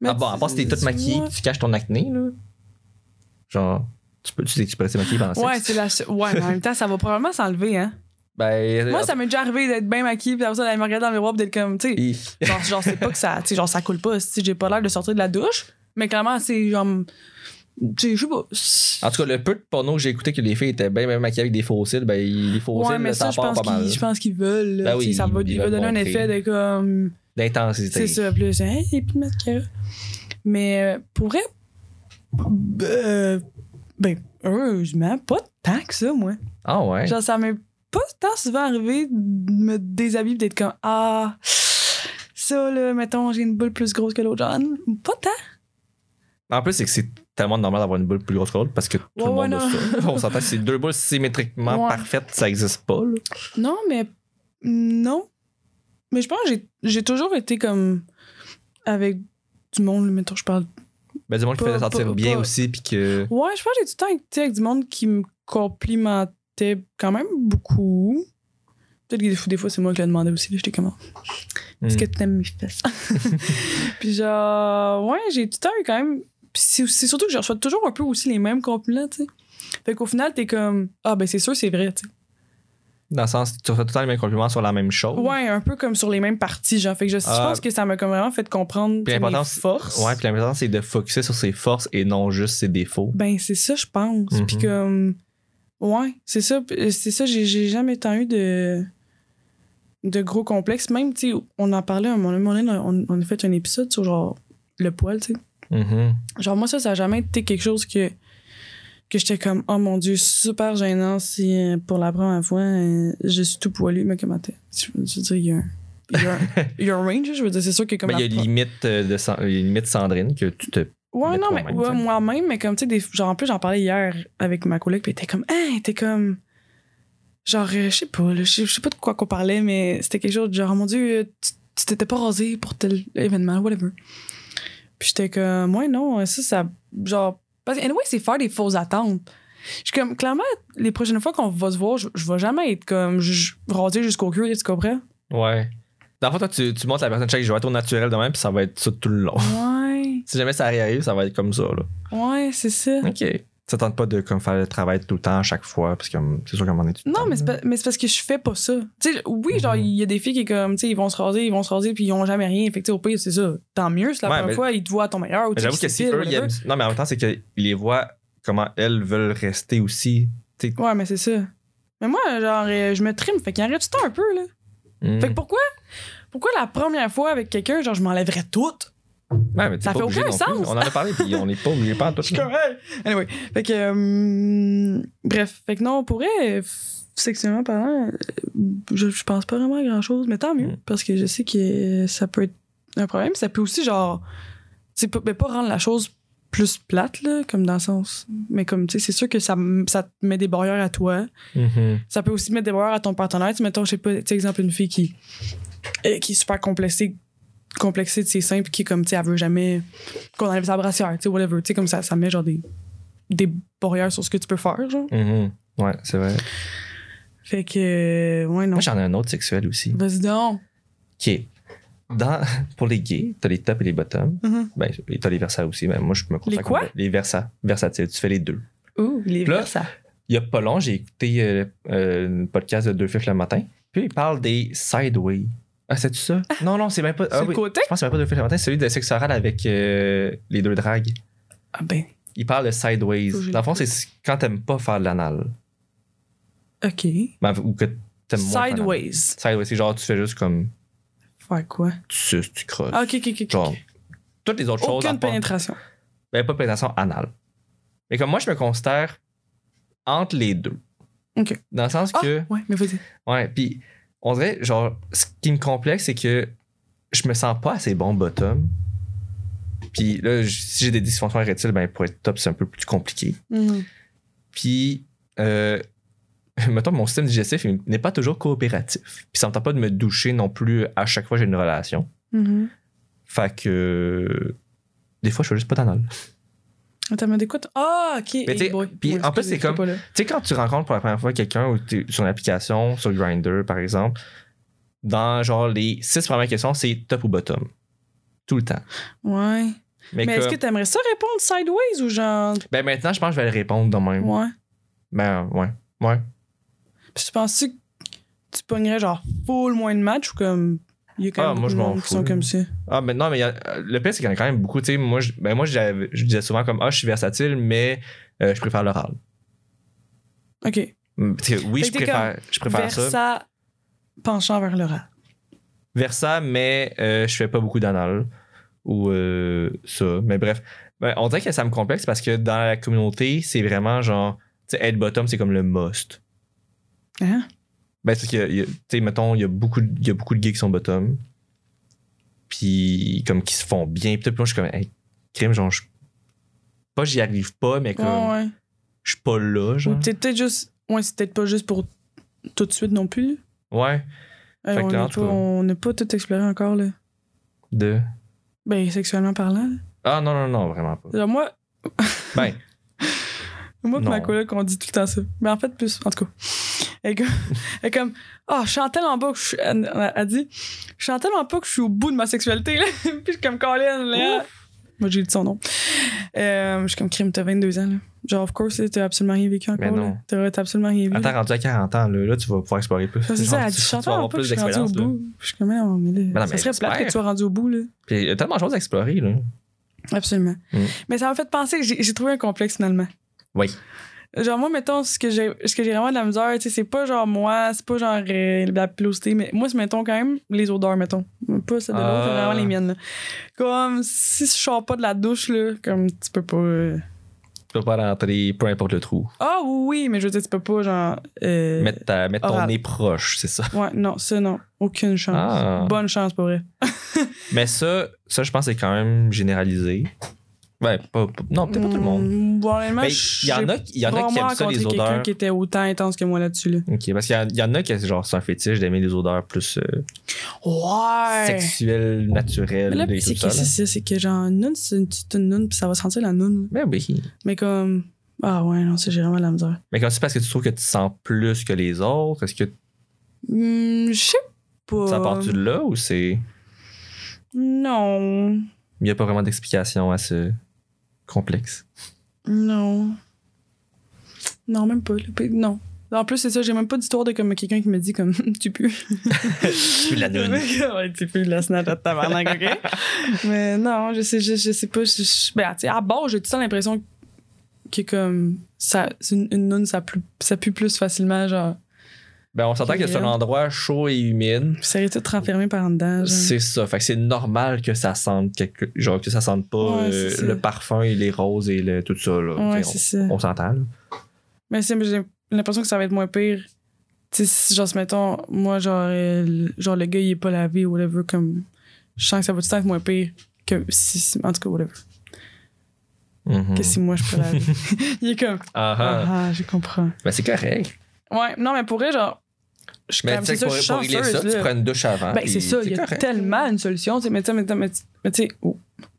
Mais ah bon, à part si t'es toute maquillée, tu caches ton acné, là. Genre, tu peux, tu tu peux rester maquillée pendant Ouais, c'est la. Ouais, mais en même temps, ça va probablement s'enlever, hein. Ben, Moi, ça m'est déjà arrivé d'être bien maquillée, puis après ça, d'aller me regarder dans le miroir, puis d'être comme, tu sais, genre, genre c'est pas que ça, tu sais, genre, ça coule pas, si j'ai pas l'air de sortir de la douche, mais clairement, c'est genre, tu sais, je sais pas. En tout cas, le peu de porno que j'ai écouté que les filles étaient bien, bien maquillées avec des fossiles, ben, les fossiles, ouais, mais ça, ça part pas mal. je pense qu'ils veulent, Ben oui, ça va, ils il va veulent donner un effet de comme, D'intensité. c'est ça, plus, hein, a plus de mascara. Mais euh, pour vrai, euh, ben, heureusement, pas tant que ça, moi. Ah ouais? Genre, ça m'est pas tant souvent arrivé de me déshabiller d'être comme Ah, ça, là, mettons, j'ai une boule plus grosse que l'autre. Genre, pas tant. En plus, c'est que c'est tellement normal d'avoir une boule plus grosse que l'autre parce que tout Ouais, le ouais, monde a ça. On s'entend, c'est deux boules symétriquement Ouais. parfaites, ça existe pas. Là. Non, mais. Non. Mais je pense que j'ai- toujours été comme. Avec du monde, mettons, je parle. Ben, du monde qui fait sentir pas- bien pas- aussi, puis que. Ouais, je pense que j'ai tout le temps été avec du monde qui me complimentait quand même beaucoup. Peut-être que des fois, c'est moi qui le demandais aussi. J'étais comme Est-ce Hmm. que tu aimes mes fesses? <laughs> puis genre, ouais, j'ai tout le temps eu quand même. Puis c'est surtout que je reçois toujours un peu aussi les mêmes compliments, tu sais. Fait qu'au final, t'es comme, ah, ben c'est sûr, c'est vrai, tu sais. Dans le sens, tu reçois tout le temps les mêmes compliments sur la même chose? Ouais, un peu comme sur les mêmes parties, genre. Fait que je, je Ah. pense que ça m'a comme vraiment fait comprendre Puis mes forces. Ouais, puis l'important, c'est de focuser sur ses forces et non juste ses défauts. Ben, c'est ça, je pense. Mhm. Puis comme. Ouais, c'est ça. Puis C'est ça, j'ai jamais tant eu de. de gros complexes. Même, tu on en parlait à un moment donné, on, on a fait un épisode sur genre le poil, tu sais. Mhm. Genre, moi, ça, ça a jamais été quelque chose que. que j'étais comme, oh mon dieu, super gênant si euh, pour la première fois, euh, je suis tout poilu. Mais comment t'es. Je veux dire, il y a un. Il y, a un, <laughs> il y a un range, je veux dire, c'est sûr que comme. Ben, il y a limite, euh, de, San- il y a une limite Sandrine que tu te. Ouais, non, mais ouais, moi-même, mais comme, tu sais, des- genre, en plus, j'en parlais hier avec ma collègue, puis était comme, hein, était comme. Genre, euh, je sais pas, je sais- pas de quoi qu'on parlait, mais c'était quelque chose de genre, mon Dieu, euh, tu t'étais pas rasé pour tel événement, whatever. Puis j'étais comme, ouais, non, ça, ça. Genre, parce que, anyway, c'est faire des fausses attentes. Je suis comme, clairement, les prochaines fois qu'on va se voir, je, je vais jamais être comme, rasé jusqu'au cul, tu comprends? Ouais. Dans le fond, toi, tu, tu montres à la personne, je vais être au naturel demain, puis ça va être ça tout le long. Ouais, si jamais ça arrive, ça va être comme ça, là. ouais, c'est ça. OK. Ça tente pas de comme, faire le travail tout le temps à chaque fois, parce que c'est sûr qu'à un moment donné, tu te Non, mais c'est là. pas- mais c'est parce que je fais pas ça. Tu sais, oui, genre, Mhm. il y a des filles qui, comme, tu sais, ils vont se raser, ils vont se raser, puis ils ont jamais rien. Fait que, tu sais, au pire, c'est ça. Tant mieux, c'est la Ouais, première mais- fois, ils te voient à ton meilleur. Ou Mais j'avoue que si eux, aiment- Non, mais en même temps, c'est qu'ils les voient comment elles veulent rester aussi. Ouais, mais c'est ça. Mais moi, genre, euh, je me trime, fait qu'il en reste un peu, là? Hmm. Fait que pourquoi, pourquoi la première fois avec quelqu'un, genre, je m'enlèverais toute? Ouais, mais t'es ça pas fait aucun plus. sens. On en a parlé, puis on n'est pas obligé pas tout. Je suis comme, hey! Anyway. Fait que, euh, bref. Fait que non, pour vrai, f- sexuellement parlant, euh, je, je pense pas vraiment à grand chose, mais tant mieux, Mm. parce que je sais que ça peut être un problème. Ça peut aussi, genre, c'est pas, pas rendre la chose plus plate, là, comme dans le sens. Mais comme, tu sais, c'est sûr que ça, ça te met des barrières à toi. Mhm. Ça peut aussi mettre des barrières à ton partenaire. Tu mettons, je sais pas, tu sais, exemple, une fille qui, euh, qui est super complexée, complexée de ses seins, puis qui est comme, tu sais, elle veut jamais qu'on enlève sa brassière, tu sais, whatever. Tu sais, comme ça, ça met genre des, des barrières sur ce que tu peux faire, genre. Mhm. Ouais, c'est vrai. Fait que, euh, ouais, non. Moi, j'en ai un autre sexuel aussi. Vas-y donc. Est. Dans, <laughs> pour les gays, t'as les tops et les bottoms. Mhm. Ben, et t'as les versats aussi. Mais moi, je me consacre quoi? comme- Les versats. Versatiles. Tu fais les deux. Ouh, les Là. Il y a pas long, j'ai écouté euh, euh, un podcast de Deux Fifs le matin. Puis il parle des sideways. Ah, c'est-tu ça? Non, non, c'est même pas. Ah, le oui. côté? Je pense que c'est même pas Deux le matin, c'est celui de sexe oral avec euh, les deux dragues. Ah ben. Il parle de sideways. Dans le fond, c'est quand t'aimes pas faire de l'anal. Ok. Ben, ou que t'aimes moins. Sideways. Sideways, c'est genre, tu fais juste comme. Faire quoi? Tu suces, tu crosses. Ah, ok, ok, ok. Genre, toutes les autres choses. à Aucune part- pénétration. Ben, pas pénétration anale. Mais comme moi, je me considère entre les deux. Ok. Dans le sens Ah, que. ouais, mais vas-y. Ouais, puis on dirait, genre, ce qui me complexe, c'est que je me sens pas assez bon bottom. Puis là, si j'ai des dysfonctions érectiles, ben pour être top, c'est un peu plus compliqué. Mhm. Puis, euh, <laughs> mettons, mon système digestif n'est pas toujours coopératif. Puis ça me tente pas de me doucher non plus à chaque fois que j'ai une relation. Mhm. Fait que. Des fois, je fais juste pas d'anal. Attends, mais d'écoute. Ah, ok. Hey puis en plus, c'est comme-. Tu sais, quand tu rencontres pour la première fois quelqu'un sur une application, sur Grindr, par exemple, dans genre les six premières questions, c'est top ou bottom? Tout le temps. Ouais. Mais, Mais est-ce que t'aimerais ça répondre sideways ou genre. Ben maintenant, je pense que je vais le répondre de même. Ouais. Ben ouais. Ouais. Puis tu penses que tu pognerais genre full moins de match ou comme. Il y a quand Ah, même moi, je m'en fous. comme ça. Ah, mais non, mais a- le pire, c'est qu'il y en a quand même beaucoup. Tu sais, moi, je, ben, moi je disais souvent comme Ah, je suis versatile, mais euh, je préfère l'oral. Ok. Mm, Parce que oui, je préfère, je préfère ça. Versa penchant vers l'oral. Versa, mais euh, je fais pas beaucoup d'anal. Ou euh, ça. Mais bref. Ben, on dirait que ça me complexe parce que dans la communauté, c'est vraiment genre. Tu sais, être bottom, c'est comme le must. Hein? Ben, c'est que, tu sais, mettons, il y, a beaucoup il y a beaucoup de gays qui sont bottom. Puis, comme, qui se font bien. Puis, moi, je suis comme, hey, crime, genre, je- pas j'y arrive pas, mais comme, Ouais, ouais. je suis pas là, genre. peut-être peut-être juste. Ouais, c'est peut-être pas juste pour tout de suite non plus. Ouais, Hey, Fait que on là, n'a pas, cas- on n'a pas tout exploré encore, là. de? Ben, sexuellement parlant. là. Ah, non, non, non, vraiment pas. Genre, moi, Ben, moi Non. ma coloc, on dit tout le temps ça. Mais en fait, plus, en tout cas. Elle est comme, ah, je sens tellement pas que je suis. Elle, dit, je sens tellement pas que je suis au bout de ma sexualité, là. <laughs> Puis je suis comme Colin, là. Moi, j'ai dit son nom. Euh, je suis comme crime, t'as 22 ans, là. Genre, of course, t'as absolument rien vécu encore, Mais non. T'as absolument rien vu. attends, rendu à 40 ans, là, là, tu vas pouvoir explorer plus. Ça, c'est ça, elle tu- dit, je avoir plus je suis rendu au d'expérience, je suis comme, non, mais là, Mais non, ça mais serait plate que tu sois rendu au bout, là. Puis il y a tellement de choses à explorer, là. Absolument. Mm. Mais ça m'a fait penser j'ai trouvé un complexe finalement. Oui. Genre, moi, mettons, ce que j'ai ce que j'ai vraiment de la misère, tu sais, c'est pas genre moi, c'est pas genre euh, la pilosité, mais moi, c'est mettons quand même les odeurs, mettons. Pas celle de c'est Ah. vraiment les miennes. là. Comme si je sors pas de la douche, là, comme tu peux pas. euh, Tu peux pas rentrer, peu importe le trou. Ah oui, mais je veux dire, tu peux pas, genre. euh, Mettre, ta- mettre ton nez proche, c'est ça. Ouais, non, ça, non. Aucune chance. Ah. Bonne chance, pour vrai. <laughs> Mais ça, ça, je pense c'est quand même généralisé. Ouais, pas, pas- non, peut-être pas tout le monde. Mm, bon, j'ai il y en a, y en a qui aiment ça, les quelqu'un odeurs. qui était autant intense que moi là-dessus, là. Ok, parce qu'il y, en- il y en a qui, genre, c'est un fétiche d'aimer les odeurs plus euh, Ouais! sexuelles, naturelles, Mais là, c'est que c'est ça, c'est que genre, une noune, c'est une petite noune, puis ça va sentir la noune. Mais oui. Mais comme. Ah ouais, non, c'est vraiment la misère. Mais comme c'est parce que tu trouves que tu sens plus que les autres, est-ce que Hmm, je sais pas. ça part-tu de là ou c'est. Non. Il n'y a pas vraiment d'explication à ce complexe. Non. Non, même pas. Non. En plus, c'est ça, j'ai même pas d'histoire de comme quelqu'un qui me dit comme <laughs> tu pues. Tu la noune. <laughs> ouais, tu pues la snatch de tabarnak, ok? Mais non, je sais, je, je sais pas. Je, je- ben, à bord, j'ai tout le temps l'impression que comme ça, c'est une, une ça, pue, ça pue plus facilement, genre. Ben, on s'entend que c'est un endroit chaud et humide. Ça est tout renfermé par en dedans. C'est ça. Fait que c'est normal que ça sente quelque... genre que ça sente pas Ouais, euh, le parfum et les roses et le... tout ça. Là. Ouais, on on s'entend. Mais j'ai l'impression que ça va être moins pire. Tu sais, si, genre, mettons, moi, genre, euh, genre, le gars, il est pas lavé ou whatever, comme. Je sens que ça va tout le temps être moins pire que si. En tout cas, whatever. Mhm. Que si moi, je peux laver. <laughs> il est comme. Ah, ah. Ah, ah, je comprends. Ben, c'est correct. Ouais, non, mais pour vrai, genre. Je Mais tu sais, pour, pour régler ça, chanceuse, tu là. prends une douche avant. Ben, c'est ça, il y a correct. tellement une solution. tu sais, Mais tu sais, mais tu sais, mais tu- mais tu sais.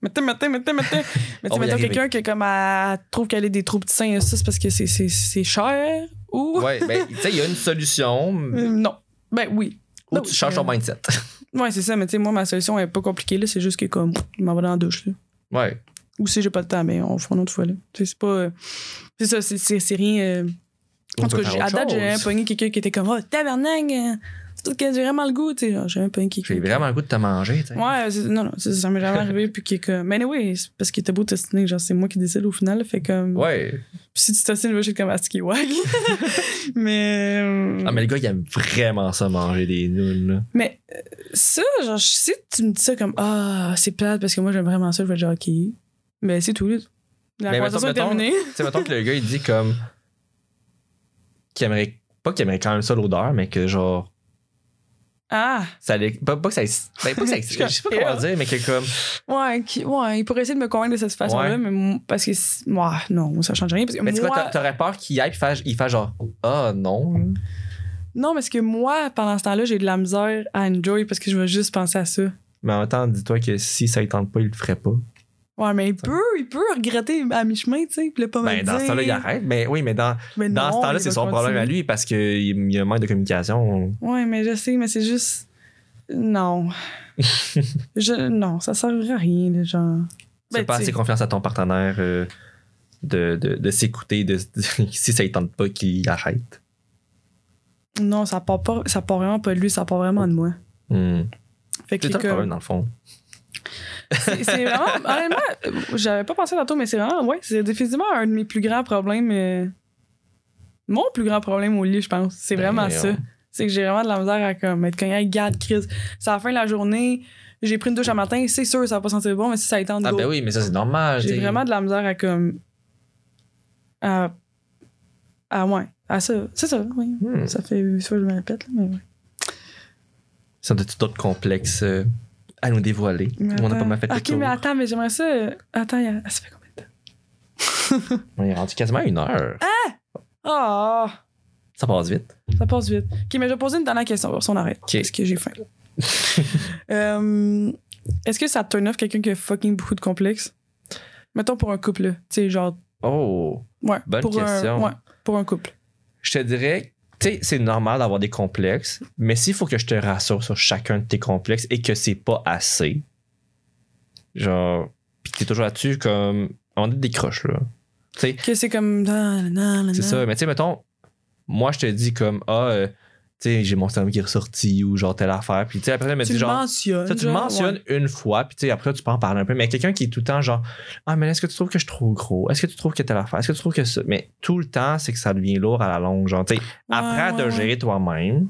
Mais tu sais, mais tu sais, mais tu sais, mais tu sais. Mais tu On sais, va y mettons quelqu'un qui, comme, elle trouve qu'elle a des trous petits seins, ça, c'est parce que c'est- cher ou? Ouais, ben, tu sais, il y a une solution Euh, non. Ben oui. où Ben tu oui, changes ton euh, mindset. <laughs> Ouais, c'est ça, mais tu sais, moi, ma solution est pas compliquée, là. C'est juste que, comme, je m'en vais dans la douche, là. Ouais. Ou si j'ai pas le temps, mais on fera une autre fois, là. Tu sais, c'est pas. euh, C'est ça, c'est- rien. euh, En tout cas, à date, j'ai chose. pogné quelqu'un qui était comme, oh, tabarnak, euh, tout que j'ai vraiment le goût, tu sais. J'ai un pain qui. J'ai vraiment le goût de te manger, tu sais. Ouais, c'est- non, non, ça, m'est jamais arrivé. Puis qui est comme. Mais oui, c'est parce qu'il était beau testiner. Genre, c'est moi qui décide au final. Fait comme. Ouais. Puis si tu testines, je suis comme Asti wag. mais. euh, Ah, mais le gars, il aime vraiment ça, manger des nounes, là. Mais euh, ça, genre, si tu me dis ça comme Ah, c'est plate parce que moi j'aime vraiment ça, je vais être genre OK. Mais c'est tout. là. La Mais conversation est terminée. <laughs> Tu sais, mettons que le gars, il dit comme. Aimerait. Pas qu'il aimerait quand même ça l'odeur, mais que genre. Ah, Ça allait- pas, pas que ça. Ben, pas que ça. <laughs> Je sais pas comment dire, mais que comme. ouais, qui- ouais, il pourrait essayer de me convaincre de cette façon-là, Ouais. mais moi, parce que. Ouais, non, moi, ça change rien. Parce que Mais tu moi, quoi, t'aurais peur qu'il aille, fasse- il fasse genre. Ah, non. non, parce que moi, pendant ce temps-là, j'ai de la misère à enjoy parce que je vais juste penser à ça. Mais en même temps, dis-toi que si ça ne tente pas, il le ferait pas. Ouais, mais il peut, il peut regretter à mi-chemin, tu sais, puis pas Ben, dans ce temps-là, il arrête. Mais oui, mais dans, Mais dans ce temps-là, c'est son problème à lui parce qu'il il y a un manque de communication. Ouais, mais je sais, mais c'est juste. Non. <laughs> je... Non, ça sert à rien, les gens. Tu Ben, pas assez confiance à ton partenaire euh, de, de, de s'écouter, de, <laughs> si ça ne tente pas, qu'il arrête. Non, ça part, pas, ça part vraiment pas de lui, ça part vraiment de moi. Fait que C'est comme- problème, dans le fond. C'est vraiment. Honnêtement, j'avais pas pensé tantôt, mais c'est vraiment. Ouais, c'est définitivement un de mes plus grands problèmes. euh, Mon plus grand problème au lit, je pense. C'est vraiment Ben, ça. on- C'est que j'ai vraiment de la misère à comme être cogné, garde, Chris. C'est à la fin de la journée, j'ai pris une douche un matin, c'est sûr, ça va pas sentir bon, mais si ça étend Ah, ben oui, mais ça, c'est normal. J'ai vraiment de la misère à comme. À. À ouais. À ça. C'est ça, oui. Hmm. Ça fait huit fois que je me répète, là, mais ouais. Ça a d'autres complexes euh, à nous dévoiler. On n'a pas mal fait Ok, mais attends, mais j'aimerais ça. euh, Attends, a- ça fait combien de temps? <laughs> On est rendu quasiment à une heure. Ah! Ça passe vite. ça passe vite. Ok, mais je vais poser une dernière question, on arrête. Ok. Parce que j'ai faim. <laughs> Euh, Est-ce que ça te turn off quelqu'un qui a fucking beaucoup de complexes? Mettons pour un couple. Tu sais, genre. Oh, Ouais. Bonne pour question. Un, ouais, pour un couple. je te dirais, tu sais, c'est normal d'avoir des complexes, mais s'il faut que je te rassure sur chacun de tes complexes et que c'est pas assez, genre, pis que t'es toujours là-dessus comme, on est des croches, là. Tu sais, Que c'est comme. c'est ça. Mais tu sais, mettons, moi, je te dis comme, ah, euh, sais, j'ai mon cerveau qui est ressorti ou genre telle affaire. Puis tu sais, après, elle me dit le genre. mentionnes. Ça, tu genre, mentionnes ouais. une fois, puis tu sais, après, tu peux en parler un peu. Mais quelqu'un qui est tout le temps genre, ah, mais est-ce que tu trouves que je suis trop gros? Est-ce que tu trouves que telle affaire? Est-ce que tu trouves que ça? Mais tout le temps, c'est que ça devient lourd à la longue. Genre, tu sais, apprends ouais, ouais. gérer toi-même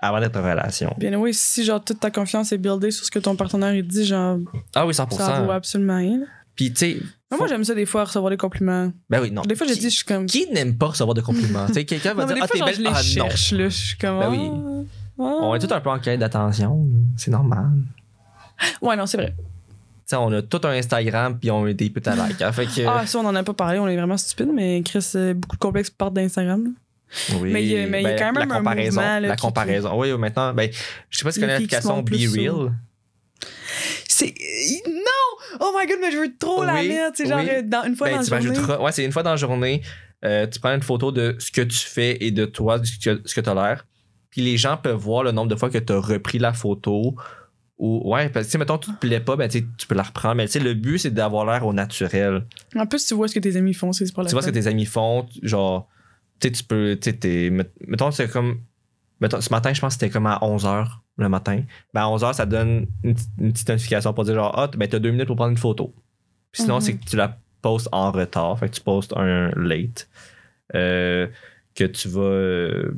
avant d'être en relation. Bien oui, si genre toute ta confiance est buildée sur ce que ton partenaire il dit, genre Ah oui, 100%. ça vaut absolument rien. Puis, tu sais, faut- Moi j'aime ça des fois recevoir des compliments. ben oui, non. Des fois je Qui- dis je suis comme Qui n'aime pas recevoir de compliments? tu sais, quelqu'un va non, dire, des ah, t'es belle. je les Ah, non. cherche là, je suis comme Ben oui. ah. On est tout un peu en quête d'attention. C'est normal. Ouais, non, c'est vrai. Tu sais, on a tout un Instagram, puis on a des putains de likes. hein. Fait que. Ah, ça on en a pas parlé, on est vraiment stupide mais Chris euh, beaucoup de complexes partent d'Instagram. Oui, Mais il y a- y ben, quand même la un comparaison, mouvement, là, la qui- comparaison. Oui, maintenant, ben, je sais pas si tu connais qui l'application Be Real. C'est non! Oh my god, mais je veux trop la Oui, mettre, c'est genre oui. euh, dans une fois Ben, dans la journée. Ouais, c'est une fois dans la journée. euh, tu prends une photo de ce que tu fais et de toi, de ce que, tu as l'air. Puis les gens peuvent voir le nombre de fois que tu as repris la photo. Ou, ouais, parce que, mettons, tu te plais pas, ben, tu peux la reprendre. Mais, tu sais, le but, c'est d'avoir l'air au naturel. En plus, tu vois ce que tes amis font, c'est pour la tu vois ce que tes amis font, genre, tu sais, tu peux, tu sais, mettons, c'est comme, mettons, ce matin, je pense que c'était comme à 11h le matin. Ben, à 11h, ça donne une, petite- une petite notification pour dire, genre, ah, ben, t'as deux minutes pour prendre une photo. Puis sinon, Mhm. c'est que tu la postes en retard, fait que tu postes un late, euh, que tu vas, euh,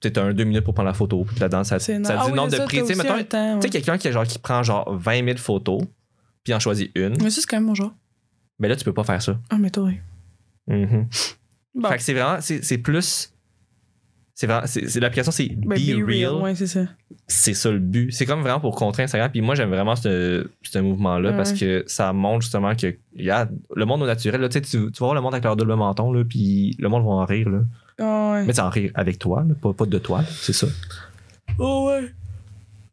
tu t'as un deux minutes pour prendre la photo, puis là-dedans, ça, ça C'est dit. Ah le oui, nombre de ça, t'as Tu sais, mettons, tu quelqu'un qui, genre, qui prend genre 20 000 photos, puis en choisit une, Mais ça, c'est quand même mon genre. ben là, tu peux pas faire ça. Ah, mais toi, oui. Mhm. Bon. Fait que c'est vraiment, c'est c'est plus. C'est l'application, c'est Ben, Be, Real. Ouais, c'est ça. C'est ça le but. C'est comme vraiment pour contrer Instagram. Puis moi, j'aime vraiment ce, ce mouvement-là Ouais. parce que ça montre justement que y a le monde au naturel. Là, tu, sais, tu, vas voir le monde avec leur double menton, là, puis le monde va en rire. Là. Ah, ouais. Mais c'est en rire avec toi, là, pas, pas de toi. là, C'est ça. Oh, ouais.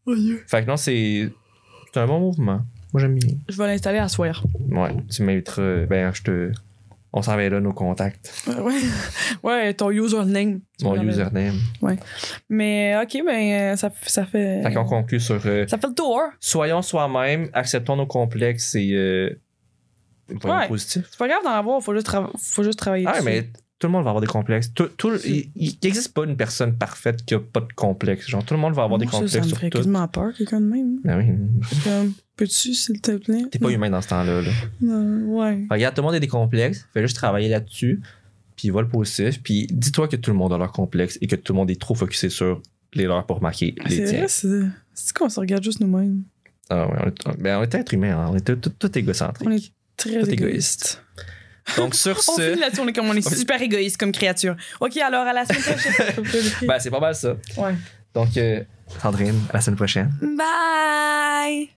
Oh, yeah. Fait que non, c'est c'est un bon mouvement. Moi, j'aime bien. Je vais l'installer à soir. Ouais, tu m'inviteras. Ben, je te. On s'en va là, nos contacts. Ouais, ouais. <laughs> ouais, ton username. Mon username. Mais, ok, ben, euh, ça, ça fait. Fait qu'on conclut sur. euh, Ça fait le tour. soyons soi-même, acceptons nos complexes et euh, Ouais. positif. C'est pas grave d'en avoir, faut juste, faut juste travailler Ah, dessus. mais Tout le monde va avoir des complexes. Tout, tout- il n'existe pas une personne parfaite qui a pas de complexes. Genre, tout le monde va avoir des Moi, complexes Ça me ferait quasiment peur, quelqu'un de même. Ben oui. Comme, peux-tu, s'il te plaît? T'es pas humain dans ce temps-là. Là. Non, ouais. Regarde, tout le monde a des complexes. Fais juste travailler là-dessus. Puis va le positif. Puis dis-toi que tout le monde a leurs complexes et que tout le monde est trop focusé sur les leurs pour marquer les C'est tiens. vrai, c'est c'est qu'on se regarde juste nous-mêmes. Ah ouais, on est, ben, on est être humain. hein. On est tout, tout, tout égocentrique. On est très Tout égoïste. Donc sur <laughs> On ce, finit là-dessus, on est comme on est super égoïste comme créature. OK, alors à la semaine prochaine. <laughs> ben, c'est pas mal ça. ouais. Donc, euh, Sandrine, à la semaine prochaine. Bye!